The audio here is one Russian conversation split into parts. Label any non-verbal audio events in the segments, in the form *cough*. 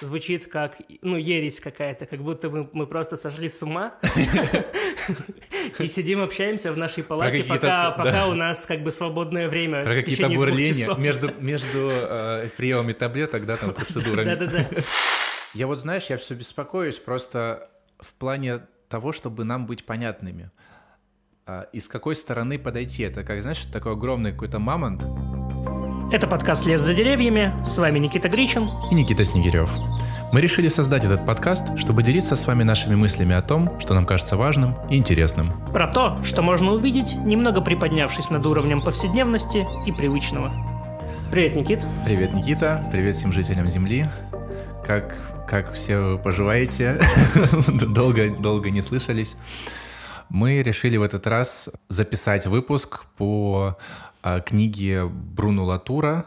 звучит как, ну, ересь какая-то, как будто мы, мы просто сошли с ума *laughs* и сидим, общаемся в нашей палате, пока, пока у нас как бы свободное время. Про какие-то бурления между, между э, приемами таблеток, да, там, *laughs* процедурами. Да-да-да. Я вот, знаешь, я все беспокоюсь просто в плане того, чтобы нам быть понятными. А, и с какой стороны подойти. Это, как, знаешь, такой огромный какой-то мамонт. Это подкаст «Лес за деревьями». С вами Никита Гричин. И Никита Снегирев. Мы решили создать этот подкаст, чтобы делиться с вами нашими мыслями о том, что нам кажется важным и интересным. Про то, что можно увидеть, немного приподнявшись над уровнем повседневности и привычного. Привет, Никит. Привет, Никита. Привет всем жителям Земли. Как, как все поживаете? *laughs* долго, долго не слышались мы решили в этот раз записать выпуск по а, книге Бруно Латура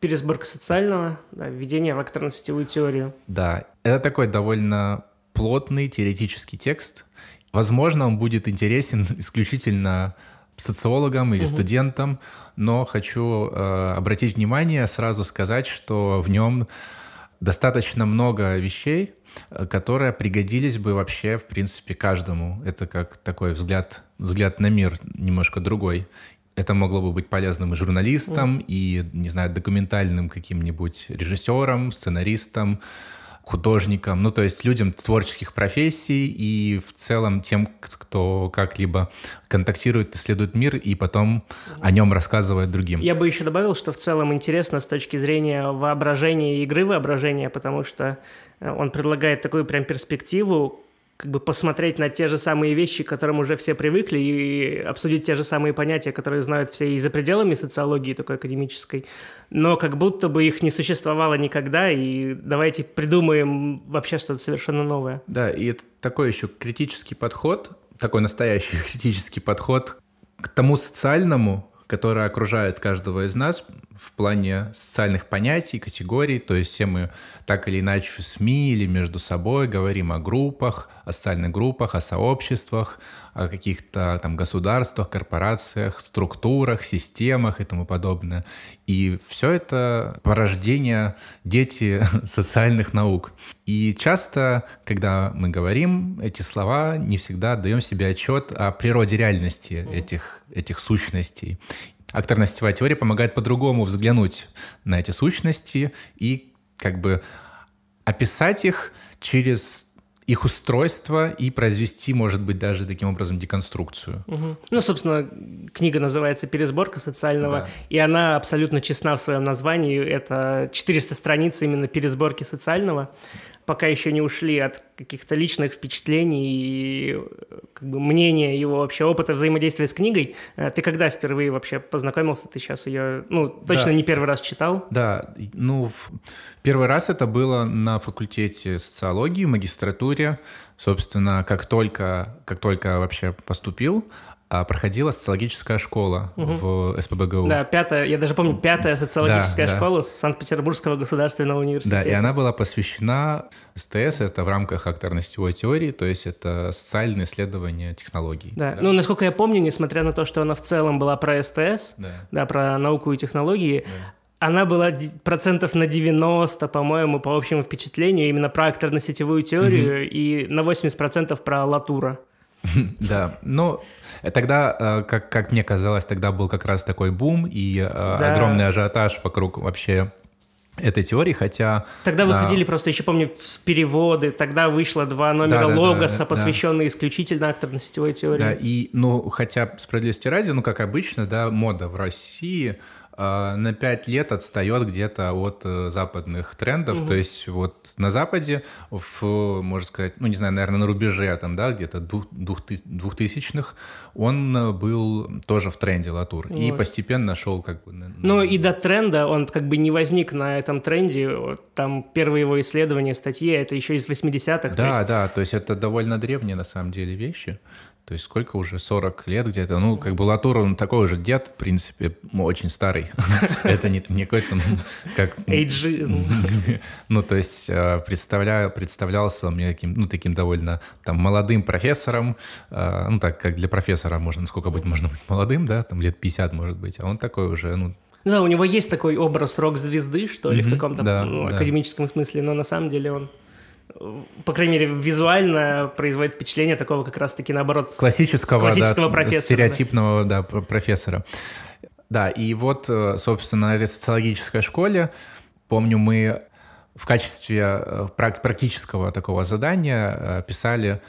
Пересборка социального, да, введение в акторно-сетевую теорию. Да, это такой довольно плотный теоретический текст. Возможно, он будет интересен *laughs* исключительно социологам или угу. студентам, но хочу э, обратить внимание, сразу сказать, что в нем достаточно много вещей, Э, которые пригодились бы вообще, в принципе, каждому. Это как такой взгляд, взгляд на мир немножко другой. Это могло бы быть полезным и журналистам, mm. и, не знаю, документальным каким-нибудь режиссером, сценаристом, художникам, ну, то есть людям творческих профессий и в целом тем, кто как-либо контактирует, исследует мир и потом о нем рассказывает другим. Я бы еще добавил, что в целом интересно с точки зрения воображения и игры воображения, потому что э, он предлагает такую прям перспективу, как бы посмотреть на те же самые вещи, к которым уже все привыкли, и обсудить те же самые понятия, которые знают все и за пределами социологии такой академической, но как будто бы их не существовало никогда, и давайте придумаем вообще что-то совершенно новое. Да, и это такой еще критический подход, такой настоящий *laughs* критический подход к тому социальному, которое окружает каждого из нас в плане социальных понятий, категорий. То есть все мы так или иначе в СМИ или между собой говорим о группах, о социальных группах, о сообществах, о каких-то там государствах, корпорациях, структурах, системах и тому подобное. И все это порождение дети *laughs* социальных наук. И часто, когда мы говорим эти слова, не всегда даем себе отчет о природе реальности этих, этих сущностей. Акторно-сетевая теория помогает по-другому взглянуть на эти сущности и как бы описать их через их устройство и произвести, может быть, даже таким образом деконструкцию. Угу. Ну, собственно, книга называется «Пересборка социального», да. и она абсолютно честна в своем названии. Это 400 страниц именно пересборки социального пока еще не ушли от каких-то личных впечатлений и как бы, мнения его вообще опыта взаимодействия с книгой. Э, ты когда впервые вообще познакомился? Ты сейчас ее, ну, точно да. не первый раз читал? Да, ну, первый раз это было на факультете социологии, магистратуре. Собственно, как только, как только вообще поступил, проходила социологическая школа угу. в СПБГУ. Да, пятая, я даже помню, пятая социологическая да, школа да. Санкт-Петербургского государственного университета. Да, и она была посвящена СТС, это в рамках акторно-сетевой теории, то есть это социальное исследование технологий. Да. да, ну, насколько я помню, несмотря на то, что она в целом была про СТС, да, да про науку и технологии, да она была процентов на 90, по-моему, по общему впечатлению, именно про акторно-сетевую теорию угу. и на 80% про Латура. *laughs* Да, ну, тогда, э, как, как мне казалось, тогда был как раз такой бум и э, да. огромный ажиотаж вокруг вообще этой теории, хотя... Тогда выходили а... просто, еще помню, переводы, тогда вышло два номера да, да, Логоса, да, посвященные да. исключительно акторно-сетевой теории. Да, и, ну, хотя, справедливости ради, ну, как обычно, да, мода в России — на 5 лет отстает где-то от э, западных трендов. Угу. То есть вот на Западе, в, можно сказать, ну не знаю, наверное, на рубеже там, да, где-то двухтысячных, он э, был тоже в тренде Латур. Вот. И постепенно шел как бы... Ну и до тренда он как бы не возник на этом тренде. Там первые его исследования, статьи, это еще из 80-х. Да, есть... да, то есть это довольно древние на самом деле вещи. То есть сколько уже? 40 лет где-то. Ну, как бы Латур, он такой же дед, в принципе, очень старый. *laughs* Это не какой-то, ну, как... Эйджизм. *laughs* Ну, то есть э, представляю, представлялся мне таким, ну, таким довольно там молодым профессором. Э, ну, так, как для профессора можно, сколько быть можно быть молодым, да, там лет 50, может быть. А он такой уже, ну, Ну да, у него есть такой образ рок-звезды, что ли, в Мгм, каком-то да, ну, да. академическом смысле, но на самом деле он, по крайней мере, визуально производит впечатление такого как раз-таки наоборот. классического, классического да, профессора, стереотипного да. пр- профессора. Да, и вот, э, собственно, на этой социологической школе, помню, мы в качестве э, прак- практического такого задания э, писали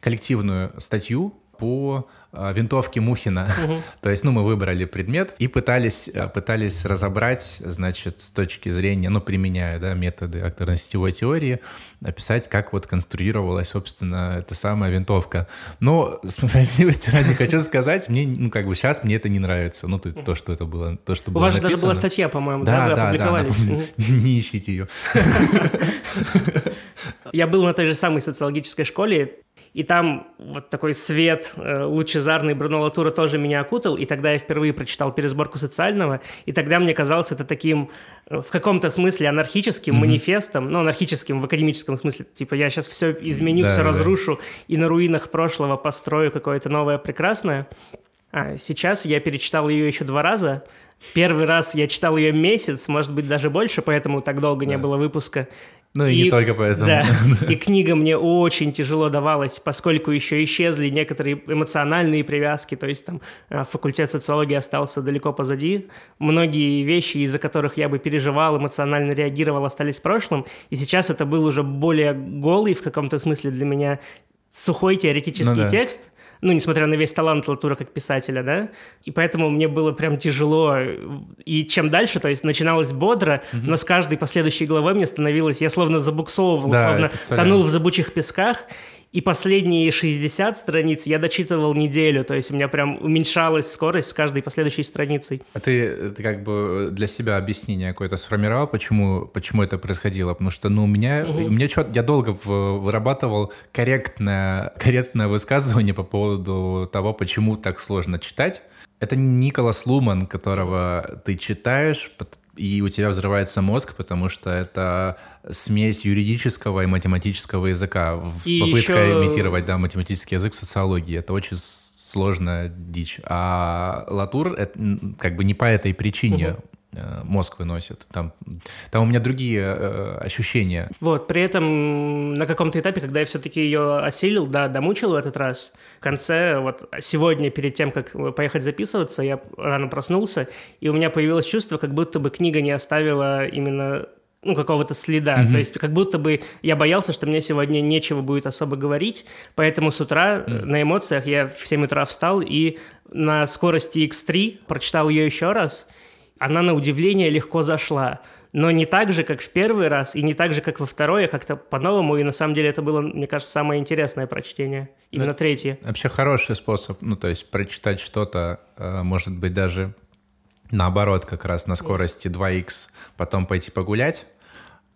коллективную статью по э, винтовке Мухина. *laughs* То есть, ну, мы выбрали предмет и пытались, э, пытались разобрать, значит, с точки зрения, ну, применяя, да, методы акторно-сетевой теории, описать, как вот конструировалась, собственно, эта самая винтовка. Но, *laughs* справедливости ради, хочу сказать, мне, ну, как бы сейчас мне это не нравится. Ну, то, то что это было, то, что У было вас же даже была статья, по-моему, да, Да, да, да, *laughs* не ищите ее. Я был на той же самой социологической школе, и там вот такой свет э, лучезарный Бруно Латура тоже меня окутал, и тогда я впервые прочитал пересборку социального, и тогда мне казалось это таким э, в каком-то смысле анархическим манифестом, ну, анархическим в академическом смысле, типа я сейчас все изменю, Да, все да, да. разрушу, и на руинах прошлого построю какое-то новое прекрасное. А сейчас я перечитал ее еще два раза. Первый раз я читал ее месяц, может быть, даже больше, поэтому так долго не Да. было выпуска. Ну, и, не только поэтому. *laughs* Да, и книга мне очень тяжело давалась, поскольку еще исчезли некоторые эмоциональные привязки, то есть там э, факультет социологии остался далеко позади. Многие вещи, из-за которых я бы переживал, эмоционально реагировал, остались в прошлом, и сейчас это был уже более голый в каком-то смысле для меня сухой теоретический Ну да. текст, ну, несмотря на весь талант Латура как писателя, да, и поэтому мне было прям тяжело, и чем дальше, то есть начиналось бодро, но с каждой последующей главой мне становилось, я словно забуксовывал, Да, словно тонул в зыбучих песках, и последние 60 страниц я дочитывал неделю, то есть у меня прям уменьшалась скорость с каждой последующей страницей. А ты, ты как бы для себя объяснение какое-то сформировал, почему, почему это происходило? Потому что, ну, у меня, у меня чё- я долго вырабатывал корректное, корректное высказывание по поводу того, почему так сложно читать. Это Николас Луман, которого ты читаешь, и у тебя взрывается мозг, потому что это смесь юридического и математического языка. В И попытка ещё- имитировать, да, математический язык в социологии. Это очень сложная дичь. А Латур это, как бы не по этой причине э, мозг выносит. Там, там у меня другие э, ощущения. Вот, при этом на каком-то этапе, когда я все-таки ее осилил, да, домучил в этот раз, в конце, вот сегодня, перед тем, как поехать записываться, я рано проснулся, и у меня появилось чувство, как будто бы книга не оставила именно ну, какого-то следа. То есть как будто бы я боялся, что мне сегодня нечего будет особо говорить, поэтому с утра э, на эмоциях я в 7 утра встал и на скорости X3 прочитал ее еще раз. Она, на удивление, легко зашла. Но не так же, как в первый раз, и не так же, как во второй, а как-то по-новому. И на самом деле это было, мне кажется, самое интересное прочтение. Именно третье. Вообще хороший способ, ну, то есть прочитать что-то, э, может быть, даже наоборот, как раз на скорости 2х, потом пойти погулять,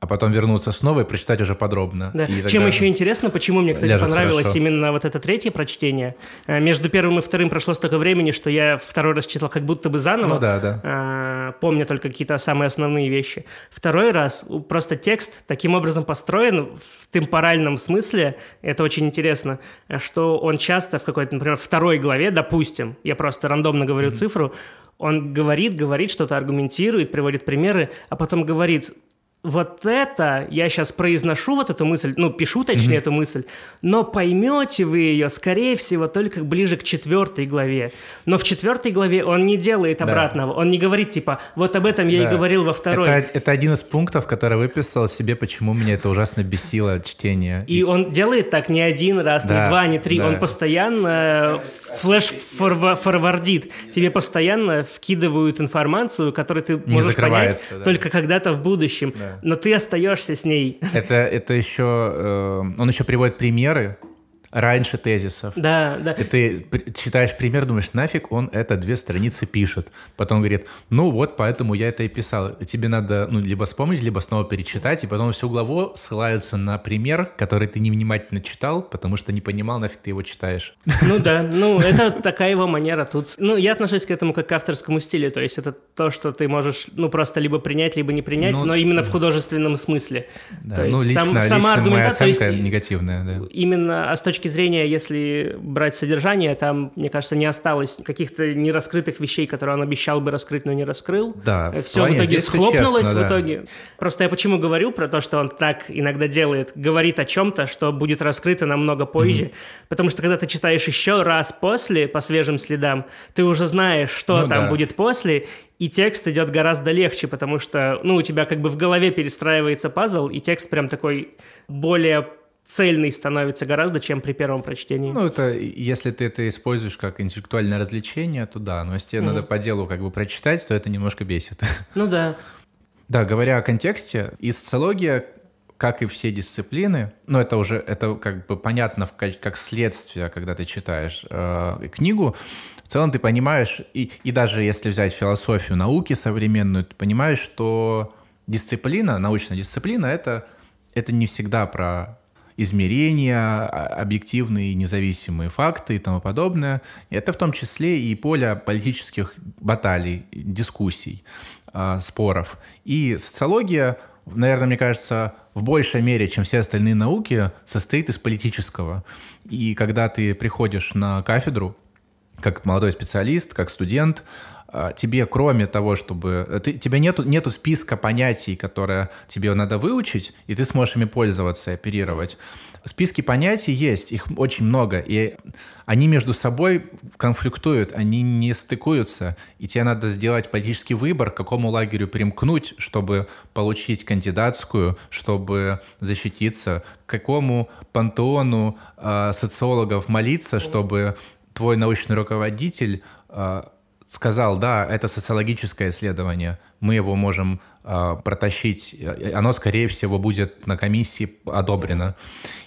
а потом вернуться снова и прочитать уже подробно. Да. И Чем еще интересно, почему мне, кстати, понравилось хорошо. именно вот это третье прочтение. Э, Между первым и вторым прошло столько времени, что я второй раз читал как будто бы заново. Ну да, да. а, помня только какие-то самые основные вещи. Второй раз просто текст таким образом построен в темпоральном смысле, это очень интересно, что он часто в какой-то, например, второй главе, допустим, я просто рандомно говорю цифру, он говорит, говорит, что-то аргументирует, приводит примеры, а потом говорит, вот это, я сейчас произношу вот эту мысль, ну, пишу точнее эту мысль, но поймете вы ее, скорее всего, только ближе к четвертой главе. Но в четвертой главе он не делает Да. обратного, он не говорит, типа, вот об этом я Да. и говорил во второй. Это, это один из пунктов, который выписал себе, почему меня это ужасно бесило чтение. И он делает так не один раз, Да, не два, не три. да. Он постоянно флеш-форвардит. Тебе постоянно вкидывают информацию, которую ты можешь понять да. только когда-то в будущем. Да. Но ты остаешься с ней. Это, это еще... э, он еще приводит примеры раньше тезисов. Да, да. И ты читаешь пример, думаешь, нафиг он это две страницы пишет. Потом говорит, ну вот, поэтому я это и писал. Тебе надо ну, либо вспомнить, либо снова перечитать, и потом всю главу ссылается на пример, который ты невнимательно читал, потому что не понимал, нафиг ты его читаешь. Ну да, ну это такая его манера тут. Ну, я отношусь к этому как к авторскому стилю, то есть это то, что ты можешь, ну, просто либо принять, либо не принять, Ну, но именно в художественном смысле. Да, То ну, лично, сам- лично сама аргументация, негативная, да. именно а с точки точки зрения, если брать содержание, там, мне кажется, не осталось каких-то нераскрытых вещей, которые он обещал бы раскрыть, но не раскрыл. Да. Все в итоге схлопнулось честно, в итоге. Просто я почему говорю про то, что он так иногда делает, говорит о чем-то, что будет раскрыто намного позже. Mm-hmm. Потому что когда ты читаешь еще раз после, по свежим следам, ты уже знаешь, что ну, там да. будет после, и текст идет гораздо легче, потому что, ну, у тебя как бы в голове перестраивается пазл, и текст прям такой более цельный становится гораздо, чем при первом прочтении. Ну, это если ты это используешь как интеллектуальное развлечение, то да. Но если тебе mm-hmm. надо по делу как бы прочитать, то это немножко бесит. *laughs* Ну да. Да, говоря о контексте, и социология, как и все дисциплины, ну это уже это как бы понятно как, как следствие, когда ты читаешь э, книгу, в целом ты понимаешь, и, и даже если взять философию науки современную, ты понимаешь, что дисциплина, научная дисциплина, это, это не всегда про измерения, а, объективные независимые факты и тому подобное. Это в том числе и поле политических баталий, дискуссий, а, споров. И социология, наверное, мне кажется, в большей мере, чем все остальные науки, состоит из политического. И когда ты приходишь на кафедру, как молодой специалист, как студент, тебе, кроме того, чтобы... Э, ты, тебя нету, нету списка понятий, которые тебе надо выучить, и ты сможешь ими пользоваться и оперировать. Списки понятий есть, их очень много, и они между собой конфликтуют, они не стыкуются, и тебе надо сделать политический выбор, к какому лагерю примкнуть, чтобы получить кандидатскую, чтобы защититься, к какому пантеону э, социологов молиться, чтобы твой научный руководитель э, сказал, да, это социологическое исследование, мы его можем э, протащить, оно, скорее всего, будет на комиссии одобрено.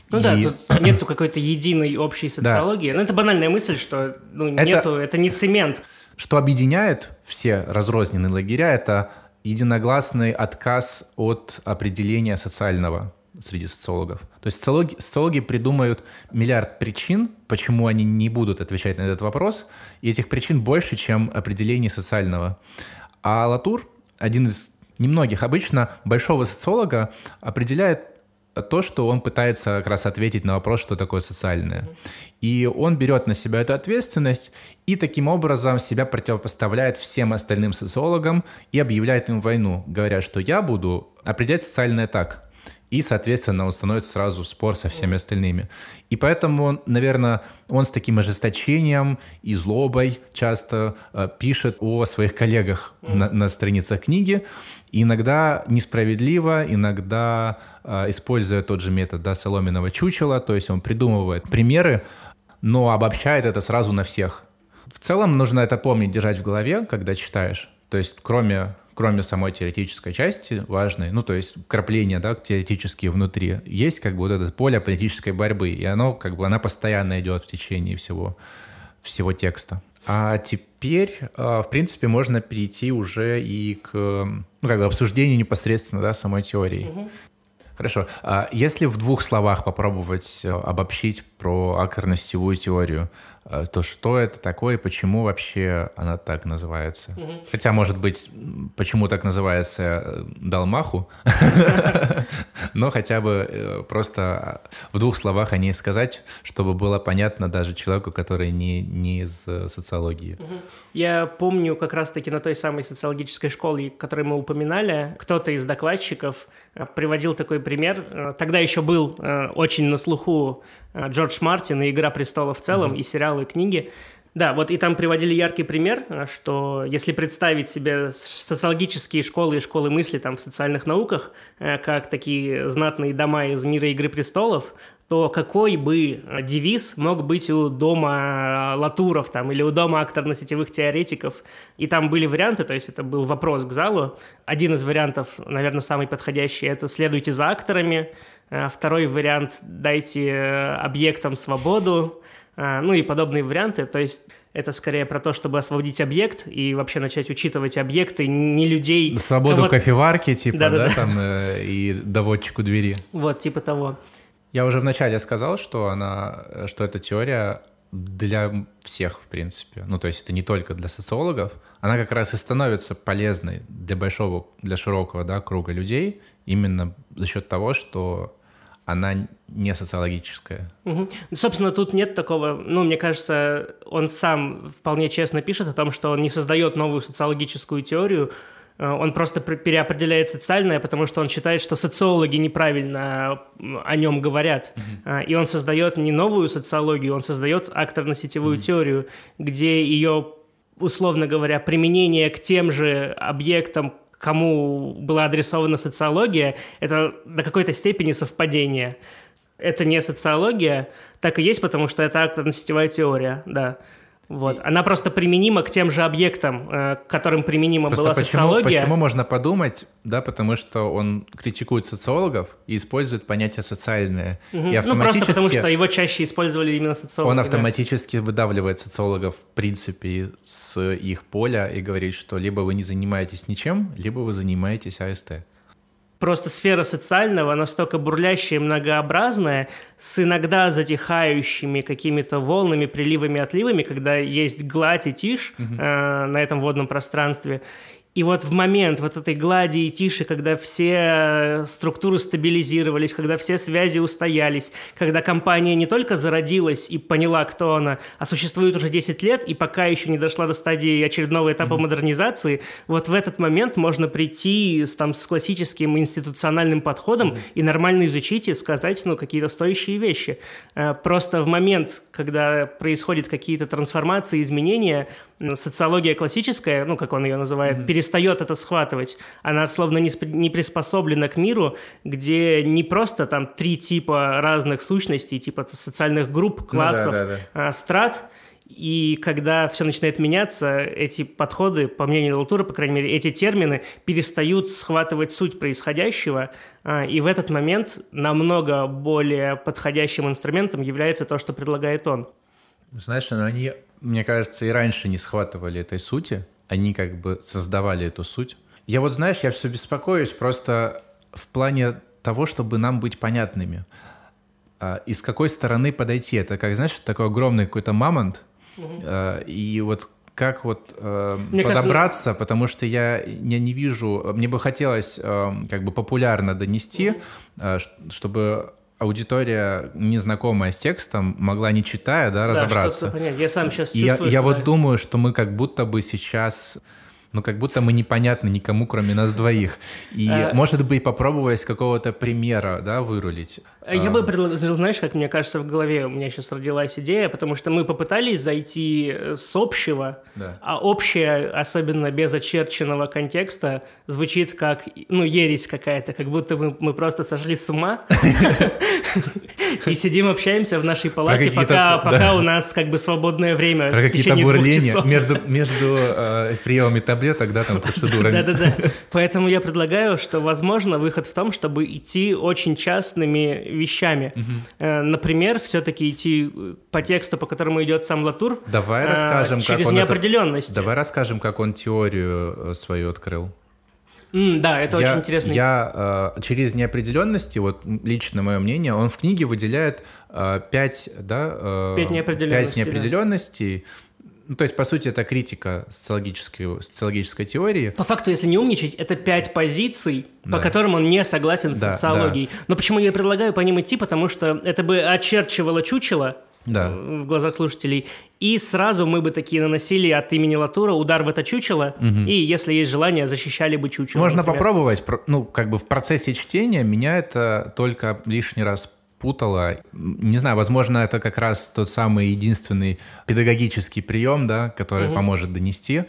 Ну и... да, тут *clears throat* нету какой-то единой общей социологии. Да. Ну это банальная мысль, что ну, это... нету, это не цемент. Что объединяет все разрозненные лагеря, это единогласный отказ от определения социального среди социологов. То есть социологи, социологи придумают миллиард причин, почему они не будут отвечать на этот вопрос, и этих причин больше, чем определений социального. А Латур, один из немногих обычно, большого социолога, определяет то, что он пытается как раз ответить на вопрос, что такое социальное. И он берет на себя эту ответственность и таким образом себя противопоставляет всем остальным социологам и объявляет им войну, говоря, что я буду определять социальное так и, соответственно, он становится сразу в спор со всеми остальными. И поэтому, наверное, он с таким ожесточением и злобой часто э, пишет о своих коллегах на, на страницах книги, иногда несправедливо, иногда э, используя тот же метод да, соломенного чучела, то есть он придумывает примеры, но обобщает это сразу на всех. В целом нужно это помнить, держать в голове, когда читаешь. То есть кроме кроме самой теоретической части важной, ну, то есть крапления, да, теоретические внутри, есть как бы вот это поле политической борьбы, и оно, как бы, она постоянно идет в течение всего, всего текста. А теперь, а, в принципе, можно перейти уже и к ну, как бы обсуждению непосредственно да, самой теории. Угу. Хорошо. А если в двух словах попробовать э, обобщить про акторно-сетевую теорию, то что это такое, почему вообще она так называется. Угу. Хотя, может быть, почему так называется э, Далмаху, *laughs* но хотя бы э, просто в двух словах о ней сказать, чтобы было понятно даже человеку, который не, не из социологии. Я помню как раз-таки на той самой социологической школе, которую мы упоминали, кто-то из докладчиков приводил такой пример. Тогда еще был очень на слуху Джордж Мартин и «Игра престолов» в целом, mm-hmm. и сериалы, и книги. Да, вот и там приводили яркий пример, что если представить себе социологические школы и школы мысли там в социальных науках, э, как такие знатные дома из мира «Игры престолов», то какой бы девиз мог быть у дома Латуров там, или у дома акторно-сетевых теоретиков. И там были варианты, то есть это был вопрос к залу. Один из вариантов, наверное, самый подходящий, это «следуйте за акторами», Э, второй вариант – дайте э, объектам свободу, э, ну и подобные варианты. То есть это скорее про то, чтобы освободить объект и вообще начать учитывать объекты, не людей. Свободу кофеварки, типа, да, да, да, там, и доводчику двери. Вот, типа того. Я уже вначале сказал, что она, что эта теория для всех, в принципе. Ну, то есть это не только для социологов. Она как раз и становится полезной для большого, для широкого да, круга людей именно за счет того, что она не социологическая. Угу. Собственно, тут нет такого, ну, мне кажется, он сам вполне честно пишет о том, что он не создает новую социологическую теорию, э, он просто переопределяет социальное, потому что он считает, что социологи неправильно о нем говорят. Mm-hmm. И он создает не новую социологию, он создает акторно-сетевую mm-hmm. теорию, где ее, условно говоря, применение к тем же объектам, кому была адресована социология, это до какой-то степени совпадение. Это не социология, так и есть, потому что это акторно-сетевая теория, да. Вот. Она просто применима к тем же объектам, э, к которым применима просто была почему, социология. Почему можно подумать, да, потому что он критикует социологов и использует понятие социальное. Угу. И автоматически... Ну, просто потому что его чаще использовали именно социологи. Он автоматически да. выдавливает социологов, в принципе, с их поля и говорит, что либо вы не занимаетесь ничем, либо вы занимаетесь АСТ просто сфера социального настолько бурлящая и многообразная, с иногда затихающими какими-то волнами, приливами, отливами, когда есть гладь и тишь угу. э, на этом водном пространстве. И вот в момент вот этой глади и тиши, когда все структуры стабилизировались, когда все связи устоялись, когда компания не только зародилась и поняла, кто она, а существует уже 10 лет и пока еще не дошла до стадии очередного этапа mm-hmm. модернизации, вот в этот момент можно прийти с, там, с классическим институциональным подходом mm-hmm. и нормально изучить и сказать ну, какие-то стоящие вещи. Э, просто в момент, когда происходят какие-то трансформации, изменения, социология классическая, ну, как он ее называет, mm-hmm перестает это схватывать. Она словно не, не приспособлена к миру, где не просто там три типа разных сущностей, типа социальных групп, классов, ну, да, да, да. А, страт, и когда все начинает меняться, эти подходы, по мнению Латура, по крайней мере, эти термины перестают схватывать суть происходящего, а, и в этот момент намного более подходящим инструментом является то, что предлагает он. Знаешь, но они, мне кажется, и раньше не схватывали этой сути, они как бы создавали эту суть. Я вот, знаешь, я все беспокоюсь просто в плане того, чтобы нам быть понятными. А, и с какой стороны подойти? Это как, знаешь, такой огромный какой-то мамонт, угу. и вот как вот э, подобраться, кажется... потому что я, я не вижу, мне бы хотелось э, как бы популярно донести, э, чтобы аудитория, незнакомая с текстом, могла, не читая, да, разобраться. Да, понять. Я сам сейчас чувствую, Я, я вот думаю, что мы как будто бы сейчас ну, как будто мы непонятны никому, кроме нас двоих. И, а... может быть, попробовать с какого-то примера, да, вырулить. А я бы предложил, знаешь, как мне кажется, в голове у меня сейчас родилась идея, потому что мы попытались зайти э, с общего, да. а общее, особенно без очерченного контекста, звучит как, ну, ересь какая-то, как будто мы, мы просто сошли с ума *laughs* и сидим, общаемся в нашей палате, пока, у нас как бы свободное время Про какие-то бурления между, *laughs* между э, приемами таблеток, да, там, процедурами. Да-да-да. Поэтому я предлагаю, что, возможно, выход в том, чтобы идти очень частными вещами. Угу. Например, все-таки идти э, по тексту, по которому идет сам Латур. Давай расскажем, через как он неопределенность. Это... Давай расскажем, как он теорию э, свою открыл. Mm, да, это я, очень интересно. Я э, через неопределенности, вот лично мое мнение, он в книге выделяет э, пять, да, э, пять неопределенностей. Пять неопределенностей. Ну, то есть, по сути, это критика социологической, социологической теории. По факту, если не умничать, это пять позиций, да. по которым он не согласен с да, социологией. Да. Но почему я предлагаю по ним идти? Потому что это бы очерчивало чучело да. в глазах слушателей, и сразу мы бы такие наносили от имени Латура удар в это чучело, угу. и, если есть желание, защищали бы чучело. Можно например. попробовать, ну, как бы в процессе чтения меня это только лишний раз путала. Не знаю, возможно, это как раз тот самый единственный педагогический прием, да, который угу. поможет донести.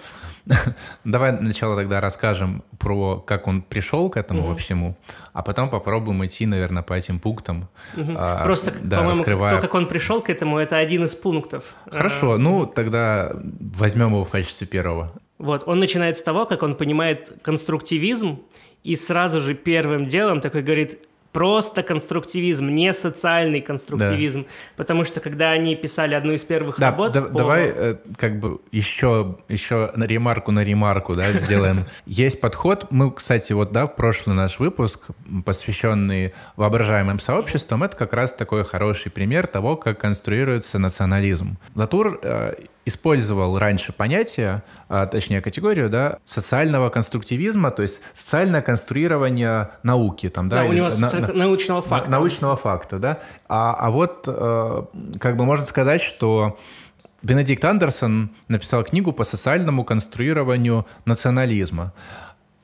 *laughs* Давай сначала тогда расскажем про как он пришел к этому угу. всему, а потом попробуем идти, наверное, по этим пунктам. Угу. А, Просто, да, по-моему, раскрывая... то, как он пришел к этому, это один из пунктов. Хорошо, а, ну тогда возьмем его в качестве первого. Вот, он начинает с того, как он понимает конструктивизм, и сразу же первым делом такой говорит, просто конструктивизм, не социальный конструктивизм. Да. Потому что когда они писали одну из первых да, работ... Да, по... Давай э, как бы еще, еще на ремарку на ремарку да, *laughs* сделаем. Есть подход, мы, кстати, вот да, прошлый наш выпуск, посвященный воображаемым сообществам, это как раз такой хороший пример того, как конструируется национализм. Латур э, использовал раньше понятие, а, точнее категорию, да, социального конструктивизма, то есть социальное конструирование науки, там, да, да у него на, на, научного факта, научного факта, да. А, а вот э, как бы можно сказать, что Бенедикт Андерсон написал книгу по социальному конструированию национализма.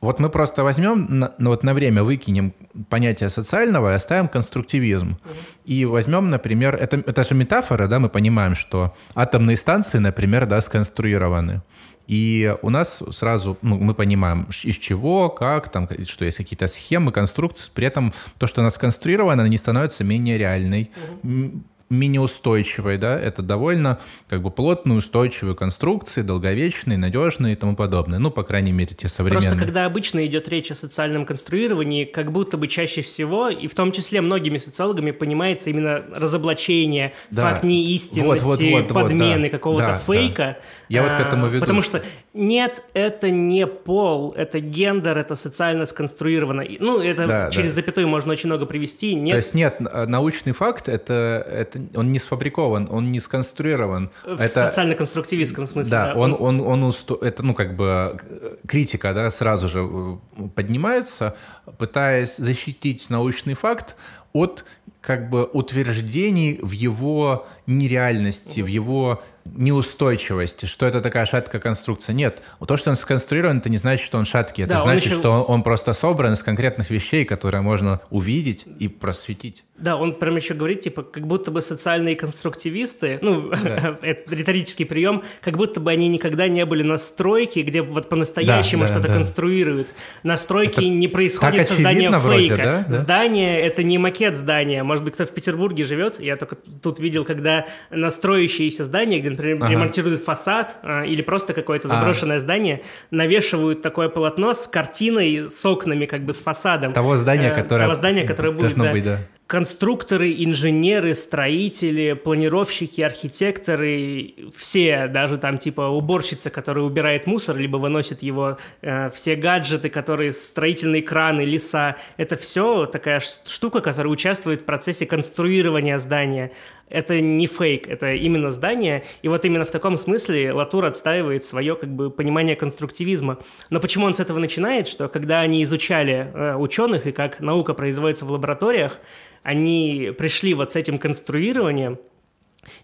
Вот мы просто возьмем, на, ну вот на время выкинем понятие социального и оставим конструктивизм. И возьмем, например, это, это же метафора, да, мы понимаем, что атомные станции, например, да, сконструированы. И у нас сразу, ну, мы понимаем, из чего, как, там, что есть какие-то схемы, конструкции. При этом то, что у нас сконструировано, не становится менее реальной. Угу менее устойчивой, да, это довольно как бы плотные, устойчивые конструкции, долговечные, надежные и тому подобное. Ну, по крайней мере, те современные. Просто когда обычно идет речь о социальном конструировании, как будто бы чаще всего, и в том числе многими социологами понимается именно разоблачение, да. факт неистинности, вот, вот, вот, подмены вот, да. какого-то да, фейка. Да. Я а, вот к этому веду. Потому что нет, это не пол, это гендер, это социально сконструировано. Ну, это да, через да. запятую можно очень много привести. Нет. То есть нет, научный факт это, это он не сфабрикован, он не сконструирован. В это, социально-конструктивистском смысле. Да, да. Он, он, он, он это ну как бы критика, да, сразу же э, поднимается, пытаясь защитить научный факт от как бы утверждений в его нереальности, в его неустойчивости, что это такая шаткая конструкция. Нет, то, что он сконструирован, это не значит, что он шаткий. Это да, значит, еще... что он, он просто собран из конкретных вещей, которые можно увидеть и просветить. Да, он прям еще говорит, типа, как будто бы социальные конструктивисты, ну, *laughs* да. это риторический прием, как будто бы они никогда не были на стройке, где вот по-настоящему да, да, что-то да. конструируют. На стройке это не происходит создание фейка. Вроде, да? Да? Здание — это не макет здания. Может быть, кто в Петербурге живет, я только тут видел, когда на строящиеся здания, где, например, ага. ремонтируют фасад а, или просто какое-то а. заброшенное а. здание, навешивают такое полотно с картиной, с окнами, как бы с фасадом. Того здания, э, которое, того здания, которое будет, да. быть, да конструкторы, инженеры, строители, планировщики, архитекторы, все, даже там типа уборщица, которая убирает мусор, либо выносит его, э, все гаджеты, которые строительные краны, леса, это все такая штука, которая участвует в процессе конструирования здания. Это не фейк, это именно здание, и вот именно в таком смысле Латур отстаивает свое как бы понимание конструктивизма. Но почему он с этого начинает, что когда они изучали э, ученых и как наука производится в лабораториях, они пришли вот с этим конструированием,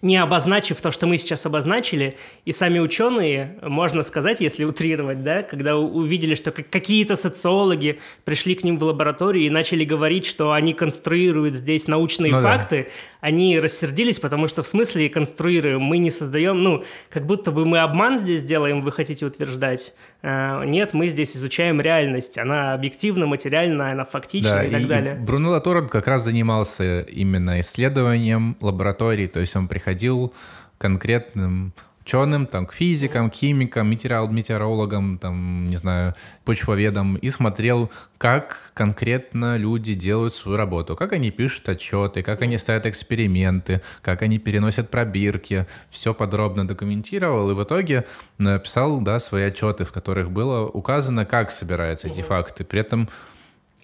не обозначив то, что мы сейчас обозначили, и сами ученые, можно сказать, если утрировать, да, когда увидели, что какие-то социологи пришли к ним в лабораторию и начали говорить, что они конструируют здесь научные ну, факты, да. Они рассердились, потому что в смысле конструируем, мы не создаем, ну, как будто бы мы обман здесь делаем, вы хотите утверждать. А, нет, мы здесь изучаем реальность, она объективна, материальна, она фактична да, и так и далее. Бруно Латорен как раз занимался именно исследованием лабораторий, то есть он приходил конкретным ученым, там, к физикам, химикам, метеорол, метеорологам, там, не знаю, почвоведам, и смотрел, как конкретно люди делают свою работу, как они пишут отчеты, как они ставят эксперименты, как они переносят пробирки, все подробно документировал, и в итоге написал, да, свои отчеты, в которых было указано, как собираются эти факты. При этом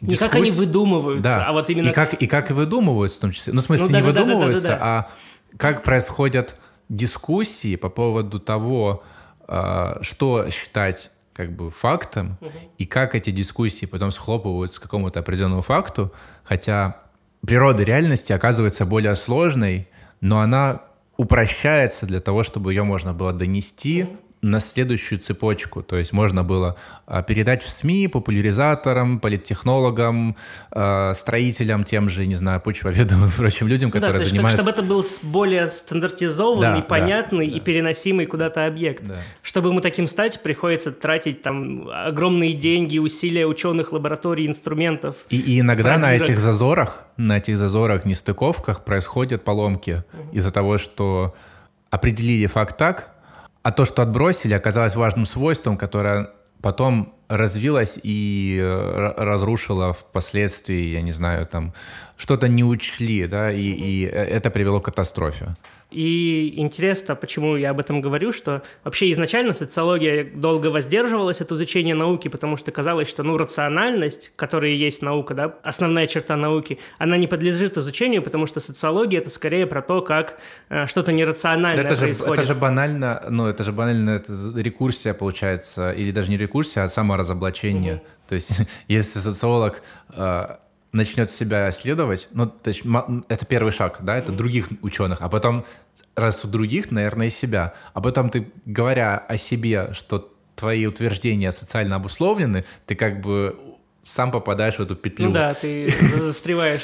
не как они выдумываются, да. а вот именно... И как, и как и выдумываются, в том числе. Ну, в смысле, ну, да, не да, выдумываются, да, да, да, да. а как происходят дискуссии по поводу того, а, что считать как бы фактом, угу. и как эти дискуссии потом схлопываются к какому-то определенному факту, хотя природа реальности оказывается более сложной, но она упрощается для того, чтобы ее можно было донести на следующую цепочку. То есть можно было а, передать в СМИ популяризаторам, политтехнологам, а, строителям, тем же, не знаю, почвоведам и *laughs* прочим людям, которые да, занимаются... Чтобы это был более стандартизованный, да, понятный да, и да. переносимый куда-то объект. Да. Чтобы ему таким стать, приходится тратить там огромные деньги, усилия ученых, лабораторий, инструментов. И, и иногда на этих зазорах, на этих зазорах, нестыковках происходят поломки угу. из-за того, что определили факт так, а то, что отбросили, оказалось важным свойством, которое потом развилось и э, разрушило впоследствии, я не знаю, там что-то не учли, да, и, и э, это привело к катастрофе. И интересно, почему я об этом говорю, что вообще изначально социология долго воздерживалась от изучения науки, потому что казалось, что ну, рациональность, которая есть наука, да, основная черта науки, она не подлежит изучению, потому что социология это скорее про то, как э, что-то нерациональное это происходит. Же, это же банально, ну это же банально это рекурсия получается, или даже не рекурсия, а саморазоблачение. Угу. То есть *laughs* если социолог э, начнет себя исследовать, ну, то есть, это первый шаг, да, это других ученых, а потом раз у других, наверное, и себя. А потом ты, говоря о себе, что твои утверждения социально обусловлены, ты как бы сам попадаешь в эту петлю. Ну да, ты застреваешь.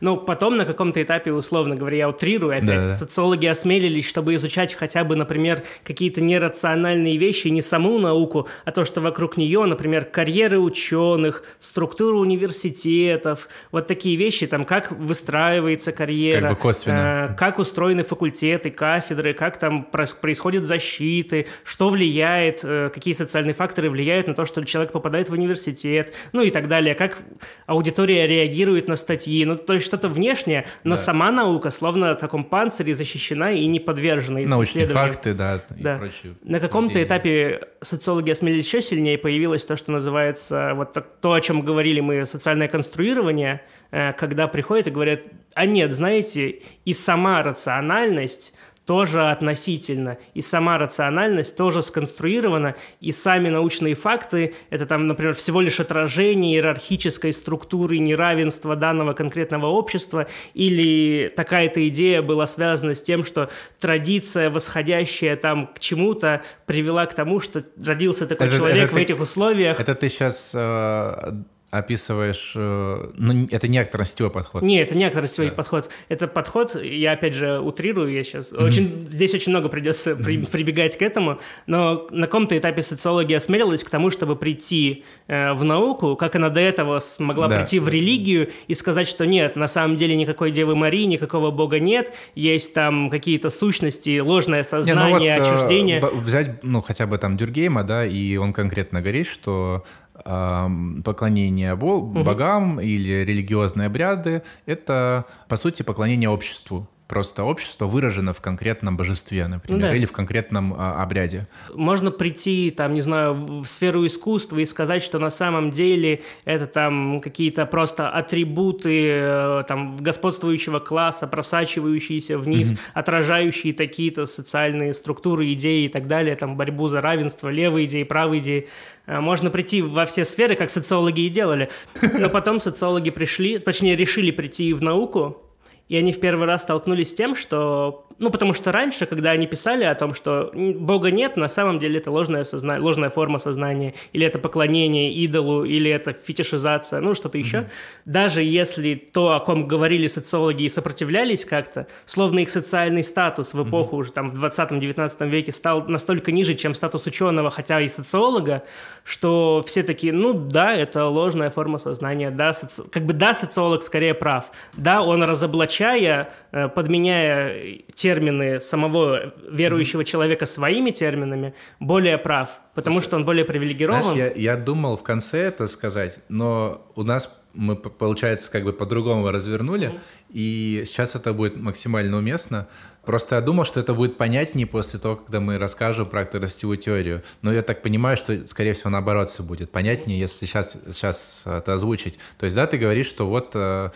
Но потом на каком-то этапе, условно говоря, я утрирую, опять да, социологи осмелились, чтобы изучать хотя бы, например, какие-то нерациональные вещи, не саму науку, а то, что вокруг нее, например, карьеры ученых, структура университетов, вот такие вещи, там, как выстраивается карьера, как бы косвенно. Э, как устроены факультеты, кафедры, как там происходят защиты, что влияет, э, какие социальные факторы влияют на то, что человек попадает в университет, ну и так далее, как аудитория реагирует на статьи, ну, то есть что-то внешнее, но да. сама наука словно в таком панцире защищена и не подвержена Научные факты, да, да. прочее. На каком-то этапе социологи осмелились еще сильнее, появилось то, что называется, вот то, о чем говорили мы, социальное конструирование, э, когда приходят и говорят, а нет, знаете, и сама рациональность тоже относительно, и сама рациональность тоже сконструирована, и сами научные факты — это там, например, всего лишь отражение иерархической структуры неравенства данного конкретного общества, или такая-то идея была связана с тем, что традиция, восходящая там к чему-то, привела к тому, что родился такой это, человек это, в этих условиях. Это ты сейчас э, описываешь, э, ну, это не акторостевой подход. Не, это не акторостевой да. подход. Это подход, я опять же утрирую, я сейчас, mm-hmm. очень, здесь очень много придется при, прибегать к этому, но на каком-то этапе социология осмелилась к тому, чтобы прийти э, в науку, как она до этого смогла да. прийти в религию и сказать, что нет, на самом деле никакой Девы Марии, никакого Бога нет, есть там какие-то сущности, ложное сознание, не, ну вот, отчуждение. Э, взять, ну, хотя бы там Дюргейма, да, и он конкретно говорит, что поклонение богам или религиозные обряды — это, по сути, поклонение обществу. Просто общество выражено в конкретном божестве, например, да. или в конкретном а, обряде. Можно прийти, там, не знаю, в сферу искусства и сказать, что на самом деле это там какие-то просто атрибуты э, там господствующего класса, просачивающиеся вниз, угу. отражающие такие-то социальные структуры, идеи и так далее, там борьбу за равенство, левые идеи, правые идеи. Э, можно прийти во все сферы, как социологи и делали. Но потом социологи пришли, точнее, решили прийти в науку, и они в первый раз столкнулись с тем, что ну, потому что раньше, когда они писали о том, что Бога нет, на самом деле это ложное сознание, ложная форма сознания, или это поклонение идолу, или это фетишизация, ну, что-то еще. Mm-hmm. Даже если то, о ком говорили социологи и сопротивлялись как-то, словно их социальный статус в эпоху mm-hmm. уже там в 20-19 веке стал настолько ниже, чем статус ученого, хотя и социолога, что все такие, ну, да, это ложная форма сознания, да, соци... как бы да, социолог скорее прав, да, он разоблачая, э, подменяя термины самого верующего человека своими терминами, более прав, потому Слушай, что он более привилегирован. Знаешь, я, я думал в конце это сказать, но у нас мы, получается, как бы по-другому развернули, mm-hmm. и сейчас это будет максимально уместно. Просто я думал, что это будет понятнее после того, когда мы расскажем про акторостевую теорию. Но я так понимаю, что, скорее всего, наоборот все будет понятнее, если сейчас, сейчас это озвучить. То есть, да, ты говоришь, что вот э,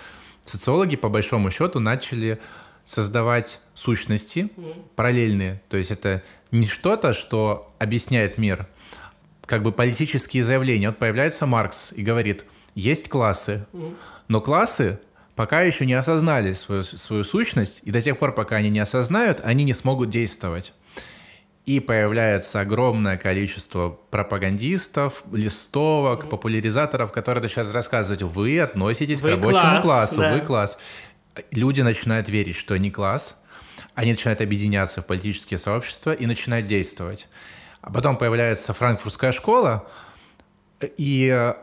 социологи, по большому счету, начали создавать сущности параллельные. То есть это не что-то, что объясняет мир, как бы политические заявления. Вот появляется Маркс и говорит, есть классы, но классы пока еще не осознали свою, свою сущность, и до тех пор, пока они не осознают, они не смогут действовать. И появляется огромное количество пропагандистов, листовок, популяризаторов, которые начинают рассказывать, вы относитесь вы к рабочему класс, классу, да. вы класс люди начинают верить, что они класс, они начинают объединяться в политические сообщества и начинают действовать. А потом появляется франкфуртская школа, и,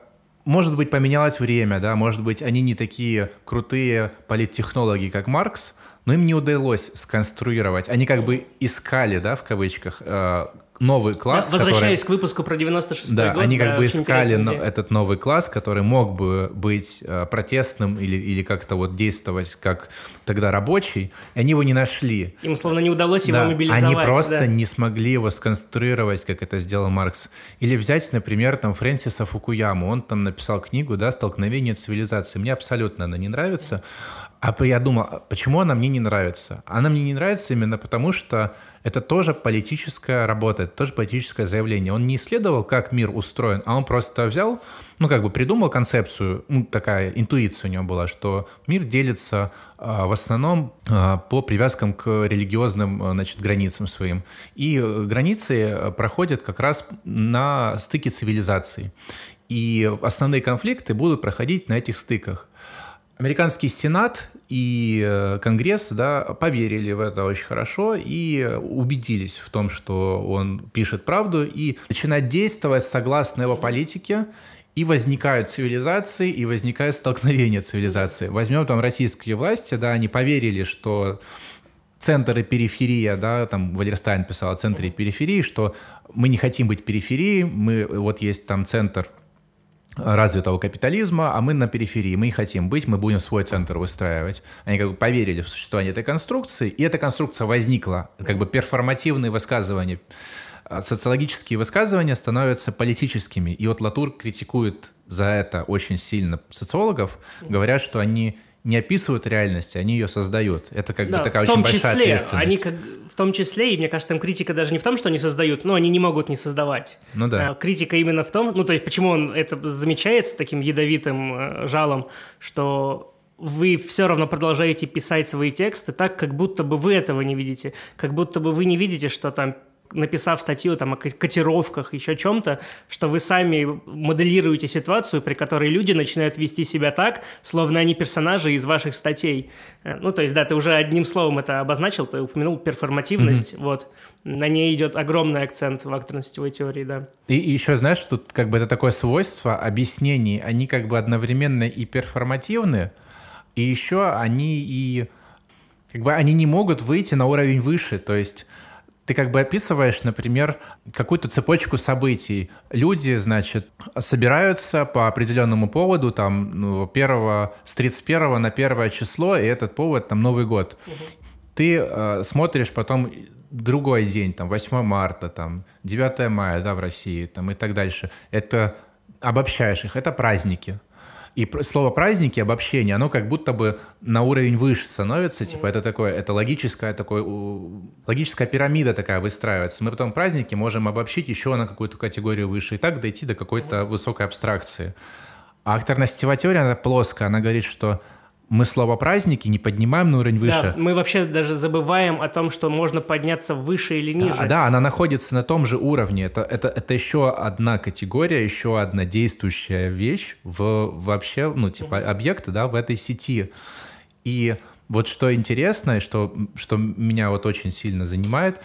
может быть, поменялось время, да, может быть, они не такие крутые политтехнологи, как Маркс, но им не удалось сконструировать. Они как бы искали, да, в кавычках, э, новый класс, да, Возвращаясь который... к выпуску про 96 да, год. Они как да, бы искали но, этот новый класс, который мог бы быть э, протестным или, или как-то вот действовать как тогда рабочий, и они его не нашли. Им словно не удалось да, его мобилизовать. Они просто да. не смогли его сконструировать, как это сделал Маркс. Или взять, например, там Фрэнсиса Фукуяму. Он там написал книгу, да, «Столкновение цивилизации». Мне абсолютно она не нравится. А я думал, а почему она мне не нравится? Она мне не нравится именно потому, что это тоже политическая работа, это тоже политическое заявление. Он не исследовал, как мир устроен, а он просто взял, ну, как бы придумал концепцию, ну, такая интуиция у него была, что мир делится а, в основном а, по привязкам к религиозным, а, значит, границам своим. И границы проходят как раз на стыке цивилизаций. И основные конфликты будут проходить на этих стыках. Американский Сенат и э, Конгресс да, поверили в это очень хорошо и убедились в том, что он пишет правду и начинает действовать согласно его политике, и возникают цивилизации, и возникает столкновение цивилизации. Возьмем там российские власти, да, они поверили, что центр и периферия, да, там Валерстайн писал о центре и периферии, что мы не хотим быть периферией, мы, вот есть там центр развитого капитализма, а мы на периферии, мы и хотим быть, мы будем свой центр выстраивать. Они как бы поверили в существование этой конструкции, и эта конструкция возникла, как бы перформативные высказывания, а социологические высказывания становятся политическими. И вот Латур критикует за это очень сильно социологов, говорят, что они не описывают реальность, они ее создают. Это как да, бы такая в том очень числе, большая ответственность. Они как, в том числе, и мне кажется, там критика даже не в том, что они создают, но они не могут не создавать. Ну да. А, критика именно в том, ну то есть почему он это замечает с таким ядовитым э, жалом, что вы все равно продолжаете писать свои тексты так, как будто бы вы этого не видите, как будто бы вы не видите, что там написав статью там, о котировках, еще чем-то, что вы сами моделируете ситуацию, при которой люди начинают вести себя так, словно они персонажи из ваших статей. Э, ну, то есть, да, ты уже одним словом это обозначил, ты упомянул перформативность, mm-hmm. вот. На ней идет огромный акцент в акторно-сетевой теории, да. И, и еще, знаешь, тут как бы это такое свойство объяснений, они как бы одновременно и перформативны, и еще они и как бы они не могут выйти на уровень выше, то есть ты как бы описываешь, например, какую-то цепочку событий. Люди, значит, собираются по определенному поводу, там, ну, первого, с 31 на первое число, и этот повод, там, Новый год. Угу. Ты э, смотришь потом другой день, там, 8 марта, там, 9 мая, да, в России, там, и так дальше. Это обобщаешь их, это праздники. И слово праздники, обобщение, оно как будто бы на уровень выше становится, типа это такое, это логическая, такой, логическая пирамида такая выстраивается. Мы потом праздники можем обобщить еще на какую-то категорию выше и так дойти до какой-то высокой абстракции. А акторно-сетевая теория, она плоская, она говорит, что мы слово праздники не поднимаем на уровень выше. Да, мы вообще даже забываем о том, что можно подняться выше или ниже. Да, да она находится на том же уровне. Это, это, это еще одна категория, еще одна действующая вещь в вообще, ну, типа, объекты, да, в этой сети. И вот что интересно, и что, что меня вот очень сильно занимает,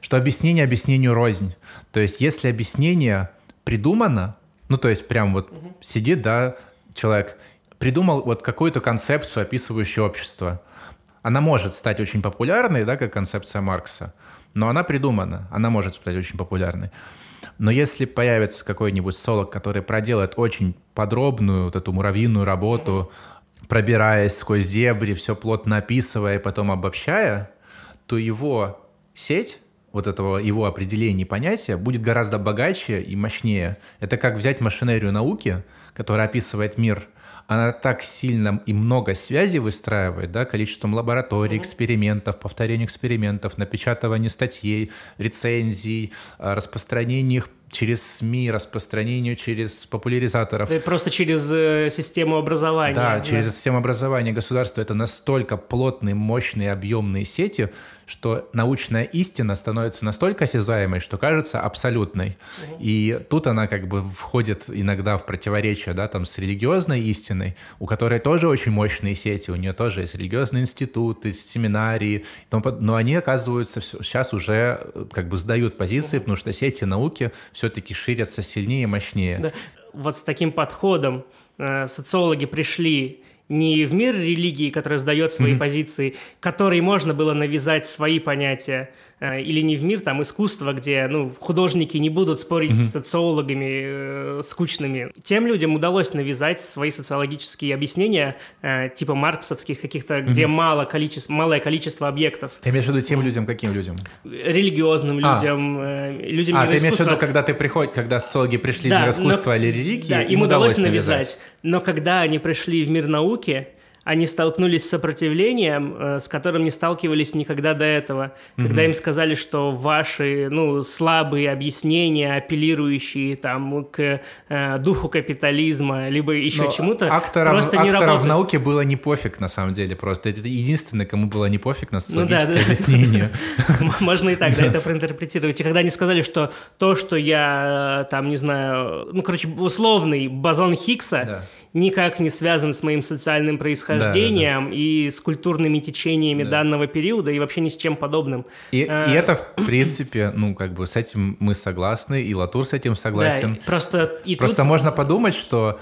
что объяснение объяснению рознь. То есть если объяснение придумано, ну, то есть прям вот угу. сидит, да, человек придумал вот какую-то концепцию, описывающую общество. Она может стать очень популярной, да, как концепция Маркса, но она придумана, она может стать очень популярной. Но если появится какой-нибудь солок, который проделает очень подробную вот эту муравьиную работу, пробираясь сквозь зебри, все плотно описывая и потом обобщая, то его сеть вот этого его определения и понятия будет гораздо богаче и мощнее. Это как взять машинерию науки, которая описывает мир – она так сильно и много связей выстраивает, да, количеством лабораторий, экспериментов, повторения экспериментов, напечатывания статей, рецензий, а, распространения их через СМИ, распространению через популяризаторов. Это просто через э, систему образования. Да, да, через систему образования государства это настолько плотные, мощные, объемные сети, что научная истина становится настолько осязаемой, что кажется абсолютной. Угу. И тут она как бы входит иногда в противоречие, да, там с религиозной истиной, у которой тоже очень мощные сети, у нее тоже есть религиозные институты, семинарии, но они оказываются сейчас уже э, как бы сдают позиции, угу. потому что сети науки все-таки ширятся сильнее и мощнее. Да. Вот с таким подходом э, социологи пришли не в мир религии, который сдает свои mm-hmm. позиции, которой можно было навязать свои понятия, или не в мир там искусства, где ну, художники не будут спорить mm-hmm. с социологами э, скучными. Тем людям удалось навязать свои социологические объяснения, э, типа марксовских каких-то, mm-hmm. где мало количество, малое количество объектов. Ты имеешь в виду тем людям, каким людям? Религиозным а. людям, э, людям А, ты имеешь в виду, когда ты приходишь, когда социологи пришли да, в мир искусства но, или религии, да, им, им удалось навязать. навязать. Но когда они пришли в мир науки, они столкнулись с сопротивлением, э, с которым не сталкивались никогда до этого. Mm-hmm. Когда им сказали, что ваши ну, слабые объяснения, апеллирующие там, к э, духу капитализма, либо еще Но чему-то, акторам, просто не работают. в науке было не пофиг, на самом деле, просто. Это единственное, кому было не пофиг на социологическое ну, да, объяснение. *laughs* Можно и так, да, это проинтерпретировать. И когда они сказали, что то, что я, э, там, не знаю, ну, короче, условный бозон Хиггса, никак не связан с моим социальным происхождением да, да, да. и с культурными течениями да. данного периода и вообще ни с чем подобным. И, а... и это, в *clears throat* принципе, ну, как бы с этим мы согласны, и Латур с этим согласен. Да, просто и просто тут... можно подумать, что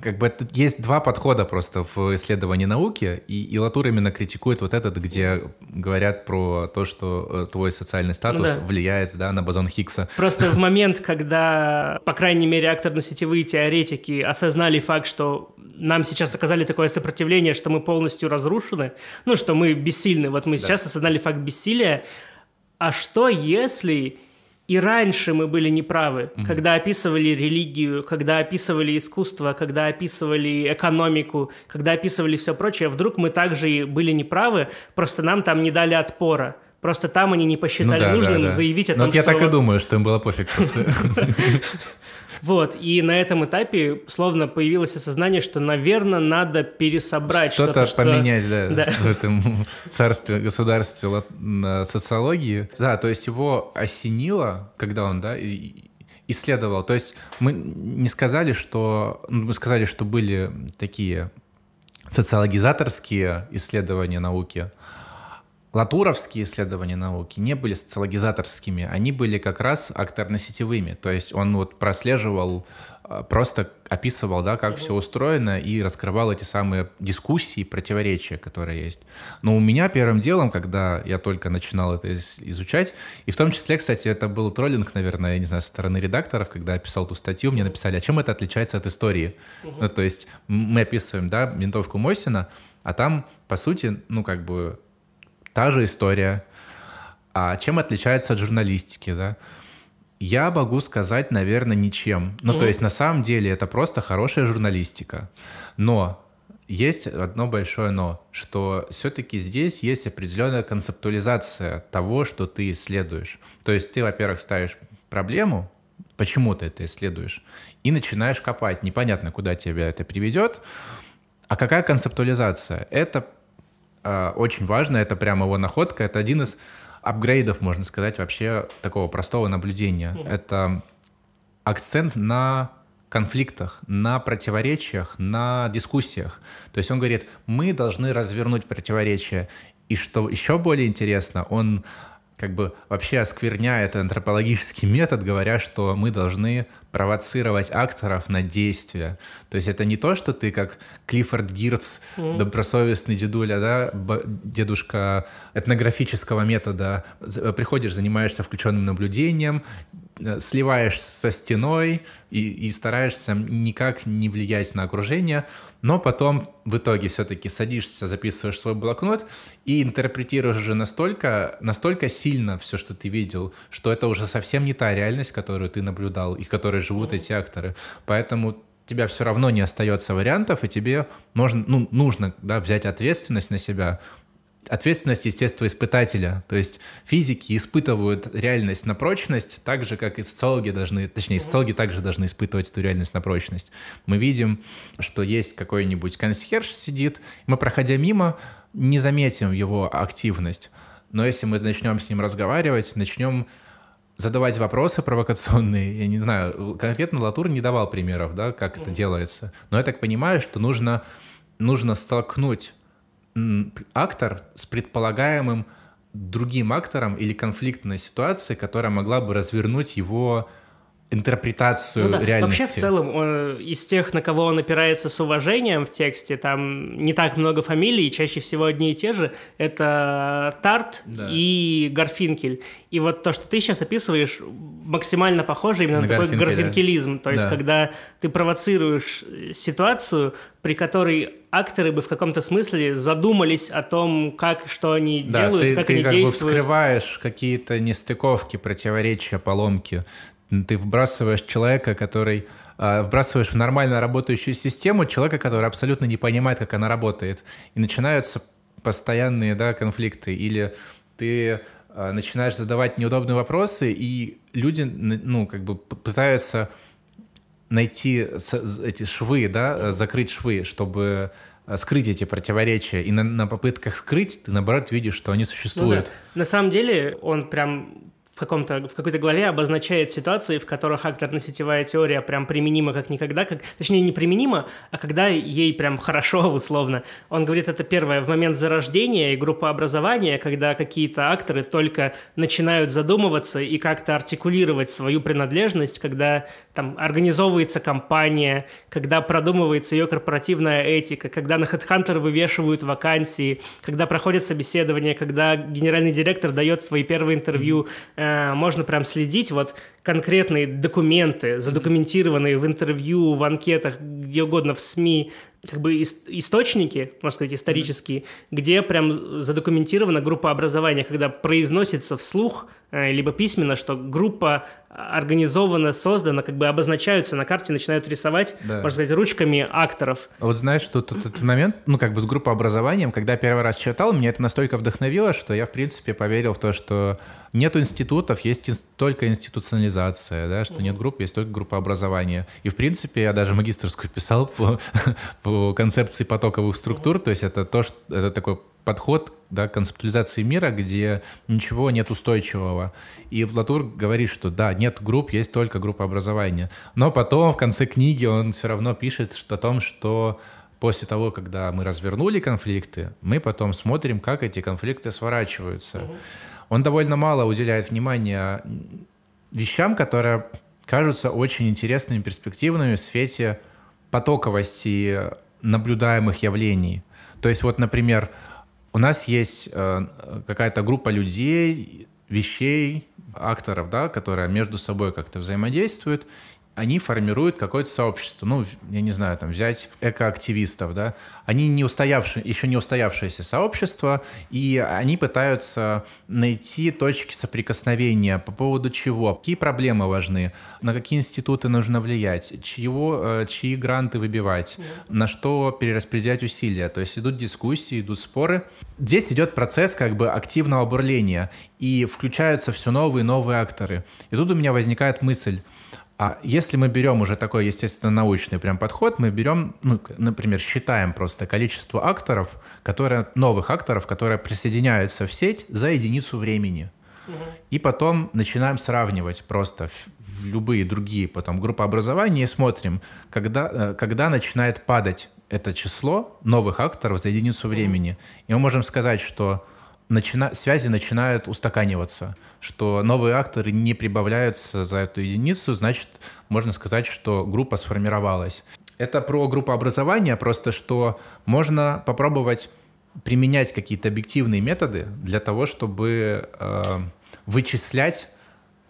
как бы тут есть два подхода просто в исследовании науки, и, и Латур именно критикует вот этот, где говорят про то, что э, твой социальный статус ну, да. влияет да, на бозон Хиггса. Просто в *laughs* момент, когда, по крайней мере, акторно-сетевые теоретики осознали факт, что нам сейчас оказали такое сопротивление, что мы полностью разрушены, ну, что мы бессильны, вот мы да. сейчас осознали факт бессилия, а что если и раньше мы были неправы, mm-hmm. когда описывали религию, когда описывали искусство, когда описывали экономику, когда описывали все прочее. Вдруг мы также были неправы, просто нам там не дали отпора. Просто там они не посчитали ну, да, нужным да, да. заявить о том, Но что... я так и думаю, что им было пофиг просто. *laughs* Вот, и на этом этапе словно появилось осознание, что, наверное, надо пересобрать что-то. Что-то поменять, да, да, в этом царстве, государстве социологии. Да, то есть его осенило, когда он, да, исследовал. То есть мы не сказали, что... Ну, мы сказали, что были такие социологизаторские исследования науки, Латуровские исследования науки не были социологизаторскими, они были как раз акторно-сетевыми. То есть он вот прослеживал, а, просто описывал, да, как все устроено и раскрывал эти самые дискуссии, противоречия, которые есть. Но у меня первым делом, когда я только начинал это изучать, и в том числе, кстати, это был троллинг, наверное, я не знаю, со стороны редакторов, когда я писал ту статью, мне написали, а чем это отличается от истории? Ну, то есть мы описываем, да, ментовку Мосина, а там, по сути, ну, как бы та же история. А чем отличается от журналистики, да? Я могу сказать, наверное, ничем. Ну, mm-hmm. то есть, на самом деле, это просто хорошая журналистика. Но есть одно большое но, что все-таки здесь есть определенная концептуализация того, что ты исследуешь. То есть ты, во-первых, ставишь проблему, почему ты это исследуешь, и начинаешь копать. Непонятно, куда тебя это приведет. А какая концептуализация? Это очень важно, это прямо его находка, это один из апгрейдов, можно сказать, вообще такого простого наблюдения. Mm-hmm. Это акцент на конфликтах, на противоречиях, на дискуссиях. То есть он говорит, мы должны развернуть противоречия. И что еще более интересно, он как бы вообще оскверняет антропологический *laughs* метод, говоря, что мы должны провоцировать акторов на действия. То есть это не то, что ты как Клиффорд Гирц, mm. добросовестный дедуля, да, дедушка этнографического метода, приходишь, занимаешься включенным наблюдением, Э, сливаешься со стеной и, и стараешься никак не влиять на окружение, но потом в итоге все-таки садишься, записываешь свой блокнот и интерпретируешь уже настолько, настолько сильно все, что ты видел, что это уже совсем не та реальность, которую ты наблюдал и в которой живут эти акторы. Поэтому тебя все равно не остается вариантов, и тебе нужно, ну, нужно да, взять ответственность на себя, ответственность естествоиспытателя. То есть физики испытывают реальность на прочность так же, как и социологи должны, точнее, социологи также должны испытывать эту реальность на прочность. Мы видим, что есть какой-нибудь консьерж сидит, мы, проходя мимо, не заметим его активность. Но если мы начнем с ним разговаривать, начнем задавать вопросы провокационные, я не знаю, конкретно Латур не давал примеров, да, как это делается. Но я так понимаю, что нужно, нужно столкнуть актор с предполагаемым другим актором или конфликтной ситуацией, которая могла бы развернуть его интерпретацию ну, да. реальности. Вообще, в целом, он, из тех, на кого он опирается с уважением в тексте, там не так много фамилий, чаще всего одни и те же. Это Тарт да. и Гарфинкель. И вот то, что ты сейчас описываешь, максимально похоже именно на, на такой гарфинкелизм. То есть, да. когда ты провоцируешь ситуацию, при которой акторы бы в каком-то смысле задумались о том, как, что они да, делают, ты, как ты они как действуют. Бы вскрываешь какие-то нестыковки, противоречия, поломки ты вбрасываешь человека, который а, вбрасываешь в нормально работающую систему человека, который абсолютно не понимает, как она работает. И начинаются постоянные да, конфликты. Или ты а, начинаешь задавать неудобные вопросы, и люди ну, как бы пытаются найти эти швы, да, закрыть швы, чтобы а, скрыть эти противоречия. И на, на попытках скрыть ты, наоборот, видишь, что они существуют. Ну, да. На самом деле он прям в, каком-то, в какой-то главе обозначает ситуации, в которых акторно-сетевая теория прям применима как никогда, как, точнее, не применима, а когда ей прям хорошо, *laughs* условно. Он говорит, это первое, в момент зарождения и группообразования, когда какие-то акторы только начинают задумываться и как-то артикулировать свою принадлежность, когда там организовывается компания, когда продумывается ее корпоративная этика, когда на HeadHunter вывешивают вакансии, когда проходит собеседование, когда генеральный директор дает свои первые интервью, Э, можно прям следить. Вот конкретные документы, задокументированные в интервью, в анкетах, где угодно в СМИ, как бы источники, можно сказать, исторические, mm-hmm. где прям задокументирована группа образования, когда произносится вслух, э, либо письменно, что группа организована, создана, как бы обозначаются на карте, начинают рисовать, да. можно сказать, ручками акторов. А вот знаешь, что тут этот момент, ну, как бы с группообразованием, когда первый раз читал, меня это настолько вдохновило, что я, в принципе, поверил в то, что нет институтов, есть только институционализация, да, что нет групп, есть только группа образования. И, в принципе, я даже магистрскую писал по, *laughs* по концепции потоковых структур, то есть это то, что это такой подход да, концептуализации мира, где ничего нет устойчивого. И Латур говорит, что да, нет групп, есть только группа образования. Но потом в конце книги он все равно пишет что, о том, что после того, когда мы развернули конфликты, мы потом смотрим, как эти конфликты сворачиваются. Угу. Он довольно мало уделяет внимания вещам, которые кажутся очень интересными, перспективными в свете потоковости наблюдаемых явлений. То есть вот, например, у нас есть э, какая-то группа людей, вещей, акторов, да, которые между собой как-то взаимодействуют, они формируют какое-то сообщество. Ну, я не знаю, там взять экоактивистов, да. Они не устоявшие, еще не устоявшееся сообщество, и они пытаются найти точки соприкосновения по поводу чего, какие проблемы важны, на какие институты нужно влиять, чьего, э, чьи гранты выбивать, mm на что перераспределять усилия. То есть идут дискуссии, идут споры. Здесь идет процесс как бы активного бурления, и включаются все новые и новые акторы. И тут у меня возникает мысль, а если мы берем уже такой, естественно, научный прям подход, мы берем, ну, например, считаем просто количество акторов, которые, новых акторов, которые присоединяются в сеть за единицу времени. И потом начинаем сравнивать просто в, любые другие потом группы образования и смотрим, когда, э, когда начинает падать это число новых акторов за единицу времени. И мы можем сказать, что начина... связи начинают устаканиваться, что новые акторы не прибавляются за эту единицу, значит, можно сказать, что группа сформировалась. Это про группу образования, просто что можно попробовать применять какие-то объективные методы для того, чтобы э, вычислять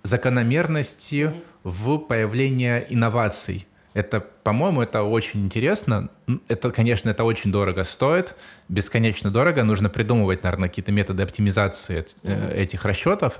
закономерности в появлении инноваций это, по-моему, это очень интересно. Это, конечно, это очень дорого стоит, бесконечно дорого. Нужно придумывать, наверное, какие-то методы оптимизации mm-hmm. этих расчетов.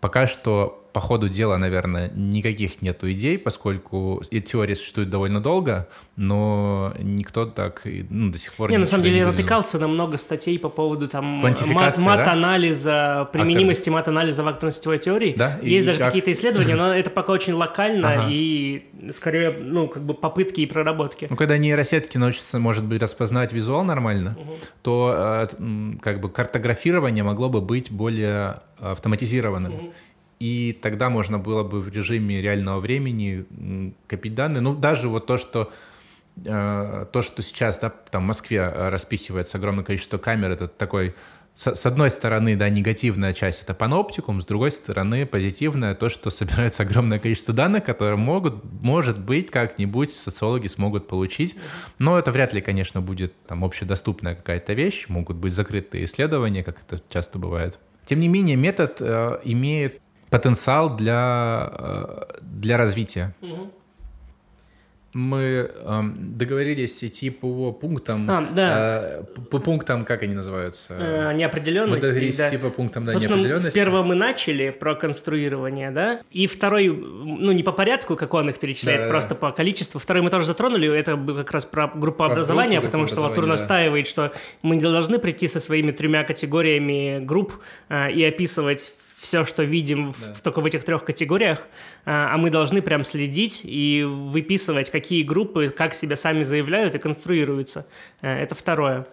Пока что по ходу дела, наверное, никаких нету идей, поскольку теория существует довольно долго, но никто так ну, до сих пор не... на самом деле, я натыкался на много статей по поводу там мат- мат-анализа, да? применимости Актор... мат-анализа в акторно-сетевой теории. Да? Есть и даже как... какие-то исследования, но это пока очень локально ага. и скорее, ну, как бы попытки и проработки. Ну, когда нейросетки научатся, может быть, распознавать визуал нормально, угу. то э, как бы картографирование могло бы быть более автоматизированным. Угу и тогда можно было бы в режиме реального времени копить данные. Ну, даже вот то, что э, то, что сейчас да, там в Москве распихивается огромное количество камер, это такой с одной стороны, да, негативная часть — это паноптикум, с другой стороны, позитивная — то, что собирается огромное количество данных, которые могут, может быть, как-нибудь социологи смогут получить. Но это вряд ли, конечно, будет там общедоступная какая-то вещь, могут быть закрытые исследования, как это часто бывает. Тем не менее, метод э, имеет потенциал для, э, для развития. Угу мы э, договорились идти по пунктам. А, да. Э, по пунктам, как они называются? Э, неопределенности. Мы договорились да. идти по пунктам да, Собственно, неопределенности. С первого мы начали про конструирование, да, и второй, ну не по порядку, как он их перечисляет, да, просто да. по количеству. Второй мы тоже затронули, это как раз про группообразование, про потому что Латур настаивает, да. что мы не должны прийти со своими тремя категориями групп э, и описывать все, что видим да. в, только в этих трех категориях, а, а мы должны прям следить и выписывать, какие группы как себя сами заявляют и конструируются. Э, это второе.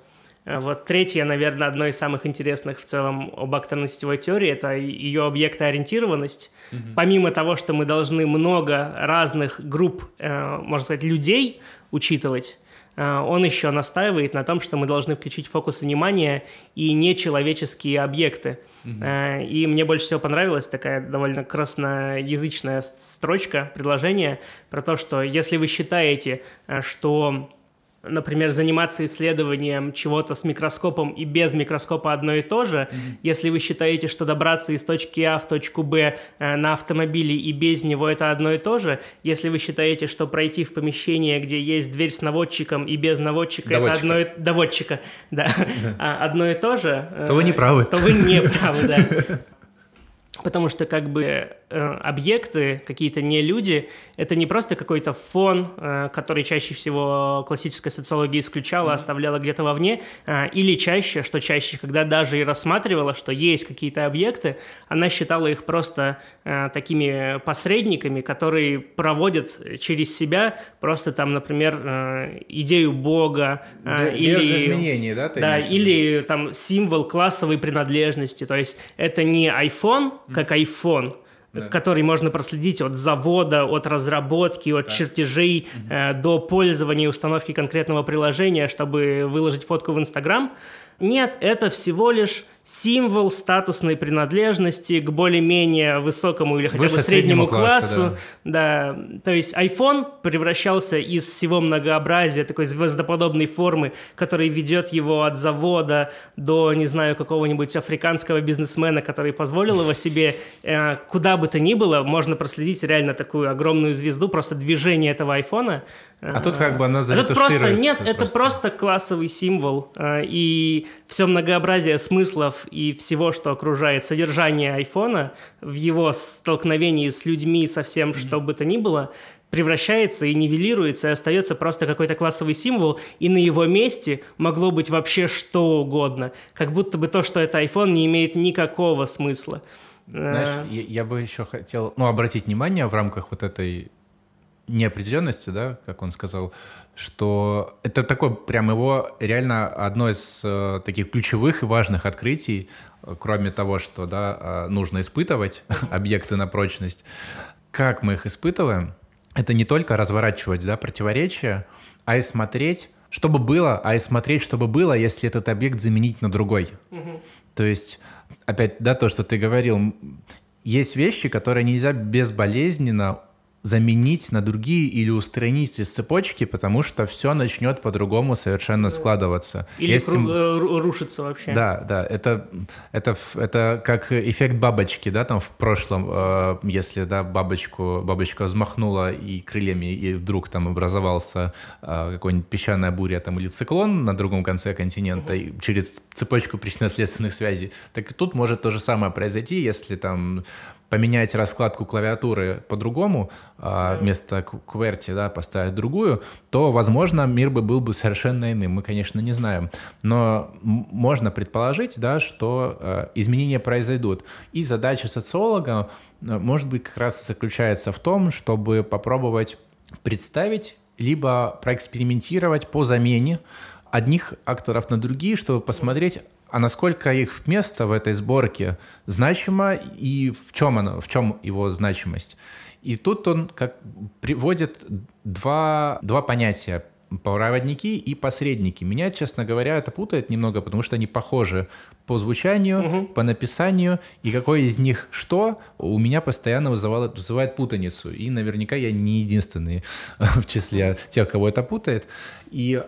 Э, вот третье, наверное, одно из самых интересных в целом об акторно-сетевой теории, это ее объектоориентированность. Угу. Помимо того, что мы должны много разных групп, э, можно сказать, людей учитывать, он еще настаивает на том, что мы должны включить фокус внимания и нечеловеческие объекты. Uh-huh. И мне больше всего понравилась такая довольно красноязычная строчка, предложение про то, что если вы считаете, э, что например, заниматься исследованием чего-то с микроскопом и без микроскопа одно и то же. Mm-hmm. Если вы считаете, что добраться из точки А в точку Б э, на автомобиле и без него это одно и то же, если вы считаете, что пройти в помещение, где есть дверь с наводчиком и без наводчика, доводчика. это одно и... доводчика, *laughs* да, а, одно и то же, то вы не правы. То вы не *laughs* правы, да. Потому что как бы э, объекты, какие-то не люди, это не просто какой-то фон, э, который чаще всего классическая социология исключала, mm-hmm. оставляла где-то вовне, э, или чаще, что чаще, когда даже и рассматривала, что есть какие-то объекты, она считала их просто э, такими посредниками, которые проводят через себя просто там, например, э, идею Бога. Э, Без или, изменений, да? да, или там символ классовой принадлежности. То есть это не iPhone, как iPhone, да. который можно проследить от завода, от разработки, от да. чертежей угу. э, до пользования и установки конкретного приложения, чтобы выложить фотку в Инстаграм. Нет, это всего лишь символ статусной принадлежности к более-менее высокому или хотя Выше бы среднему классу. классу да. да. То есть iPhone превращался из всего многообразия такой звездоподобной формы, который ведет его от завода до, не знаю, какого-нибудь африканского бизнесмена, который позволил его себе э, куда бы то ни было, можно проследить реально такую огромную звезду, просто движение этого айфона. А тут как бы она а тут просто Нет, просто. это просто классовый символ. Э, и все многообразие смыслов и всего, что окружает содержание айфона, в его столкновении с людьми, со всем, mm-hmm. что бы то ни было, превращается и нивелируется, и остается просто какой-то классовый символ, и на его месте могло быть вообще что угодно. Как будто бы то, что это iPhone, не имеет никакого смысла. Знаешь, э. я, я бы еще хотел ну, обратить внимание в рамках вот этой неопределенности, да, как он сказал, что это такое прям его реально одно из э, таких ключевых и важных открытий, кроме того, что да, э, нужно испытывать *laughs* объекты на прочность. Как мы их испытываем? Это не только разворачивать да, противоречия, а и смотреть, чтобы было, а и смотреть, чтобы было, если этот объект заменить на другой. Угу. То есть, опять, да, то, что ты говорил, есть вещи, которые нельзя безболезненно заменить на другие или устранить из цепочки, потому что все начнет по-другому совершенно складываться. Или Если... Э, рушится вообще. Да, да, это, это, это как эффект бабочки, да, там в прошлом, э, если, да, бабочку, бабочка взмахнула и крыльями, и вдруг там образовался э, какой-нибудь песчаная буря там или циклон на другом конце континента, угу. и через цепочку причинно-следственных связей, так и тут может то же самое произойти, если там поменять раскладку клавиатуры по-другому, а вместо QWERTY да, поставить другую, то, возможно, мир бы был бы совершенно иным. Мы, конечно, не знаем. Но можно предположить, да, что э, изменения произойдут. И задача социолога, э, может быть, как раз заключается в том, чтобы попробовать представить либо проэкспериментировать по замене одних акторов на другие, чтобы посмотреть, а насколько их место в этой сборке значимо и в чем оно, в чем его значимость. И тут он как приводит два, два понятия. проводники и посредники. Меня, честно говоря, это путает немного, потому что они похожи по звучанию, угу. по написанию, и какой из них что, у меня постоянно вызывает, вызывает путаницу. И наверняка я не единственный *laughs* в числе тех, кого это путает. И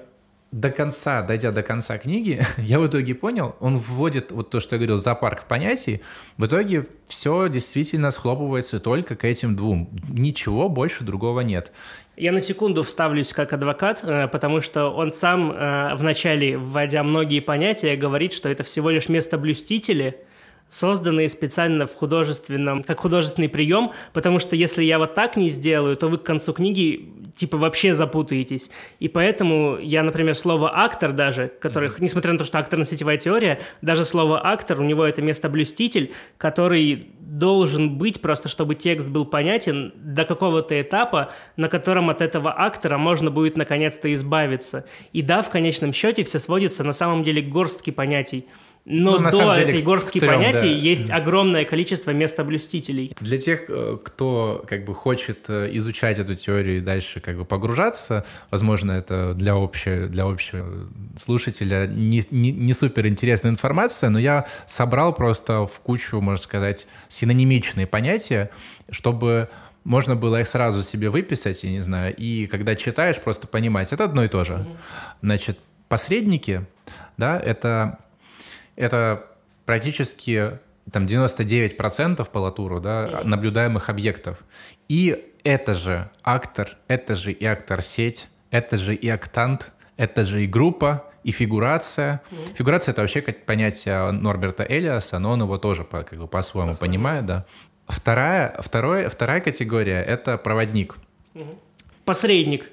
до конца, дойдя до конца книги, *laughs* я в итоге понял, он вводит вот то, что я говорил, зоопарк понятий, в итоге все действительно схлопывается только к этим двум. Ничего больше другого нет. Я на секунду вставлюсь как адвокат, э, потому что он сам э, вначале, вводя многие понятия, говорит, что это всего лишь место блюстители – созданные специально в художественном, как художественный прием, потому что если я вот так не сделаю, то вы к концу книги типа вообще запутаетесь. И поэтому я, например, слово «актор» даже, которых, mm-hmm. несмотря на то, что акторно-сетевая теория, даже слово «актор», у него это место «блюститель», который должен быть просто, чтобы текст был понятен до какого-то этапа, на котором от этого актора можно будет наконец-то избавиться. И да, в конечном счете все сводится на самом деле к горстке понятий. Но ну, до деле, этой горстки трем, понятий да. есть огромное количество местоблюстителей. Для тех, э, кто как бы хочет э, изучать эту теорию и дальше как бы погружаться, возможно, это для общего, для общего слушателя не, не, не супер интересная информация, но я собрал просто в кучу, можно сказать, синонимичные понятия, чтобы можно было их сразу себе выписать, я не знаю, и когда читаешь, просто понимать, это одно и то же. Значит, посредники, да, это это практически там 99% по латуру, да, наблюдаемых объектов. И это же актор, это же и актор-сеть, это же и актант, это же и группа, и фигурация. Фигурация — это вообще понятие Норберта Элиаса, но он его тоже по, как бы по-своему по понимает, да. Вторая, второе, вторая категория — это проводник. Посредник.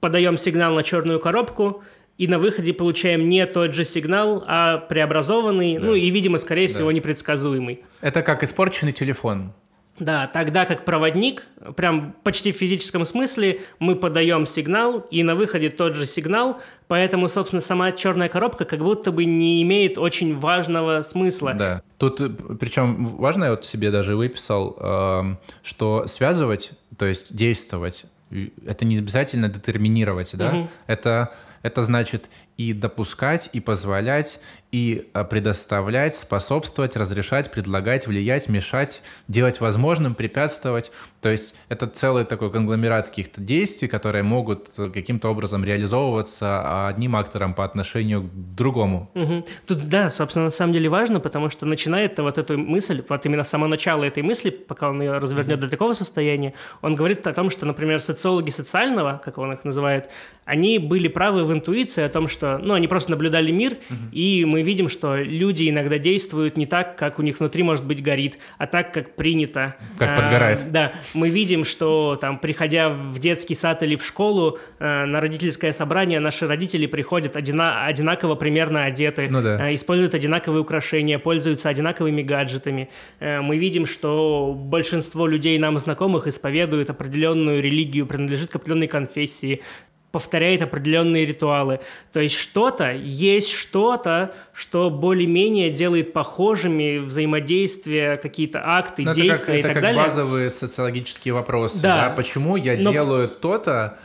Подаем сигнал на черную коробку, и на выходе получаем не тот же сигнал, а преобразованный, да. ну и, видимо, скорее да. всего, непредсказуемый. Это как испорченный телефон. Да, тогда как проводник, прям почти в физическом смысле, мы подаем сигнал, и на выходе тот же сигнал, поэтому, собственно, сама черная коробка как будто бы не имеет очень важного смысла. Да, тут причем важно, я вот себе даже выписал, э, что связывать, то есть действовать, это не обязательно детерминировать, да, угу. это это значит и допускать, и позволять, и а, предоставлять, способствовать, разрешать, предлагать, влиять, мешать, делать возможным, препятствовать. То есть это целый такой конгломерат каких-то действий, которые могут каким-то образом реализовываться одним актором по отношению к другому. Угу. Тут, да, собственно, на самом деле важно, потому что начинает вот эту мысль, вот именно само начало этой мысли, пока он ее развернет угу. до такого состояния, он говорит о том, что, например, социологи социального, как он их называет, они были правы в интуиции о том, что, ну, они просто наблюдали мир, угу. и мы видим, что люди иногда действуют не так, как у них внутри, может быть, горит, а так, как принято. Как а, подгорает. Да, мы видим, что там, приходя в детский сад или в школу а, на родительское собрание, наши родители приходят одина одинаково примерно одеты, ну, да. а, используют одинаковые украшения, пользуются одинаковыми гаджетами. А, мы видим, что большинство людей нам знакомых исповедуют определенную религию, принадлежит к определенной конфессии, повторяет определенные ритуалы. То есть что-то, есть что-то, что более-менее делает похожими взаимодействия, какие-то акты, Но действия это как, и так далее. Это как базовые социологические вопросы. Да. Да? Почему я Но... делаю то-то,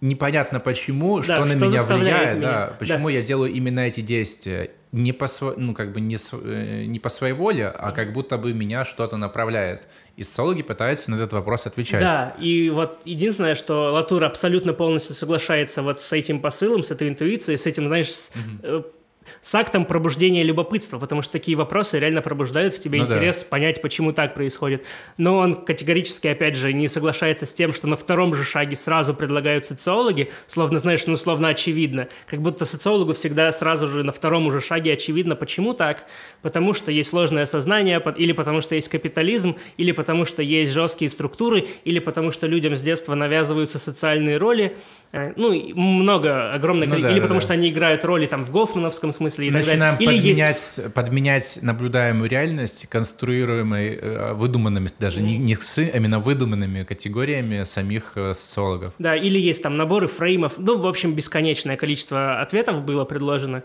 непонятно почему, да, что, что на меня влияет, меня. да, почему да. я делаю именно эти действия не по, ну, как бы не, э, не по своей воле, а как будто бы меня что-то направляет. И социологи пытаются на этот вопрос отвечать. Да, и вот единственное, что Латур абсолютно полностью соглашается вот с этим посылом, с этой интуицией, с этим, знаешь, угу с актом пробуждения любопытства, потому что такие вопросы реально пробуждают в тебе ну интерес да. понять, почему так происходит. Но он категорически, опять же, не соглашается с тем, что на втором же шаге сразу предлагают социологи, словно, знаешь, ну, словно очевидно. Как будто социологу всегда сразу же на втором уже шаге очевидно, почему так. Потому что есть сложное сознание, или потому что есть капитализм, или потому что есть жесткие структуры, или потому что людям с детства навязываются социальные роли. Э, ну, много, огромное ну, количество. Да, или да, потому да. что они играют роли там в гофмановском смысле и Начинаем так далее. Или подменять, есть... подменять наблюдаемую реальность конструируемой, э, выдуманными, даже не, не с, а именно выдуманными категориями самих э, социологов. Да, или есть там наборы фреймов. Ну, в общем, бесконечное количество ответов было предложено.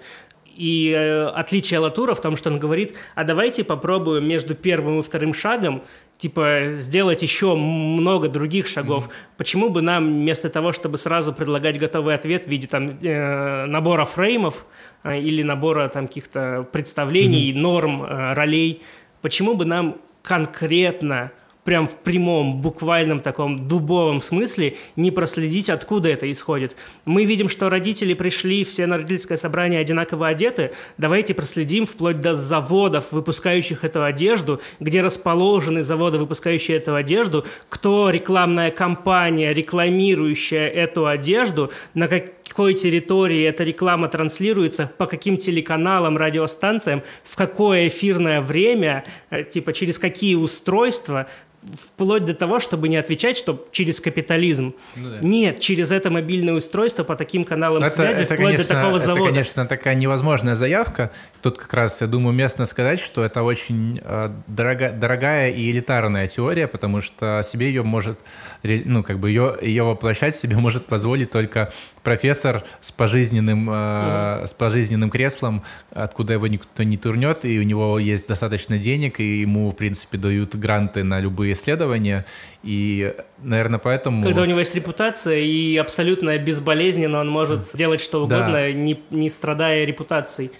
И э, отличие Латура в том, что он говорит, а давайте попробуем между первым и вторым шагом типа сделать еще много других шагов. Mm-hmm. Почему бы нам вместо того, чтобы сразу предлагать готовый ответ в виде там э, набора фреймов э, или набора там каких-то представлений, mm-hmm. норм, э, ролей, почему бы нам конкретно прям в прямом, буквальном таком дубовом смысле не проследить, откуда это исходит. Мы видим, что родители пришли все на родительское собрание одинаково одеты. Давайте проследим вплоть до заводов, выпускающих эту одежду, где расположены заводы, выпускающие эту одежду, кто рекламная компания, рекламирующая эту одежду, на какой территории эта реклама транслируется, по каким телеканалам, радиостанциям, в какое эфирное время, э, типа через какие устройства, вплоть до того, чтобы не отвечать, что через капитализм. Ну, да. Нет, через это мобильное устройство по таким каналам это, связи, это, вплоть конечно, до такого завода. Это, конечно, такая невозможная заявка. Тут как раз, я думаю, местно сказать, что это очень э, дорога, дорогая и элитарная теория, потому что себе ее может, ну, как бы ее, ее воплощать себе может позволить только профессор с пожизненным, э, mm-hmm. с пожизненным креслом, откуда его никто не турнет, и у него есть достаточно денег, и ему, в принципе, дают гранты на любые исследования, и, наверное, поэтому... Когда у него есть репутация, и абсолютно безболезненно он может делать что угодно, да. не, не страдая репутацией.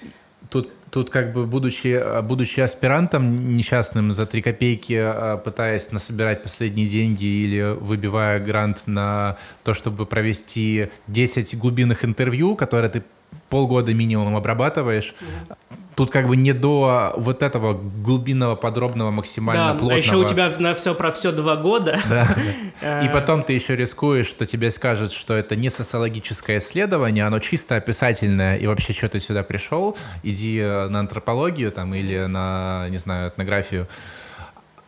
Тут Тут как бы будучи, будучи аспирантом несчастным за три копейки, а, пытаясь насобирать последние деньги или выбивая грант на то, чтобы провести 10 глубинных интервью, которые ты полгода минимум обрабатываешь. Mm-hmm. Тут как бы не до вот этого глубинного, подробного, максимально да, плотного. А еще у тебя на все про все два года. Да. *laughs* И потом ты еще рискуешь, что тебе скажут, что это не социологическое исследование, оно чисто описательное, и вообще, что ты сюда пришел, иди на антропологию там или на, не знаю, этнографию.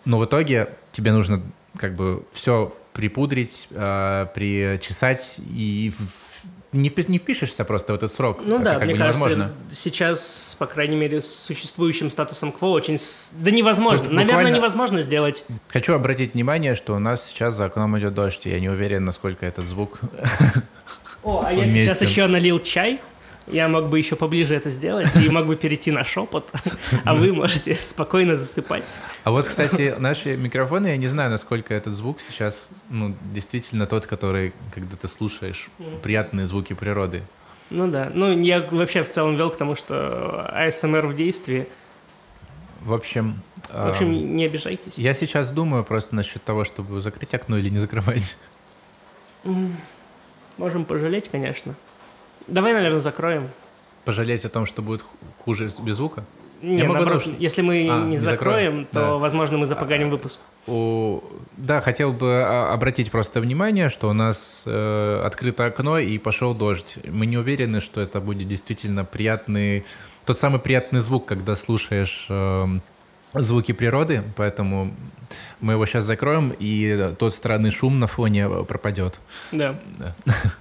Но в итоге тебе нужно как бы все припудрить, э, причесать и не, впи- не впишешься просто в этот срок. Ну это да, как мне бы кажется, сейчас, по крайней мере, с существующим статусом КВО очень... Да невозможно, Тут наверное, буквально... невозможно сделать. Хочу обратить внимание, что у нас сейчас за окном идет дождь, и я не уверен, насколько этот звук О, а я *laughs* сейчас еще налил чай, я мог бы еще поближе это сделать и мог бы перейти на шепот, а вы можете спокойно засыпать. А вот, кстати, наши микрофоны, я не знаю, насколько этот звук сейчас, ну, действительно тот, который, когда ты слушаешь приятные звуки природы. Ну да. Ну, я вообще в целом вел к тому, что АСМР в действии. В общем... В общем, не обижайтесь. Я сейчас думаю просто насчет того, чтобы закрыть окно или не закрывать. Можем пожалеть, конечно. Давай, наверное, закроем. Пожалеть о том, что будет хуже без звука? Нет, наоборот, даже... если мы а, не, закроем, закроем, то, да. возможно, мы запоганим а, выпуск. У... Да, хотел бы а, обратить просто внимание, что у нас э, открыто окно и пошел дождь. Мы не уверены, что это будет действительно приятный, тот самый приятный звук, когда слушаешь э, звуки природы, поэтому мы его сейчас закроем, и тот странный шум на фоне пропадет. Да. да. *laughs*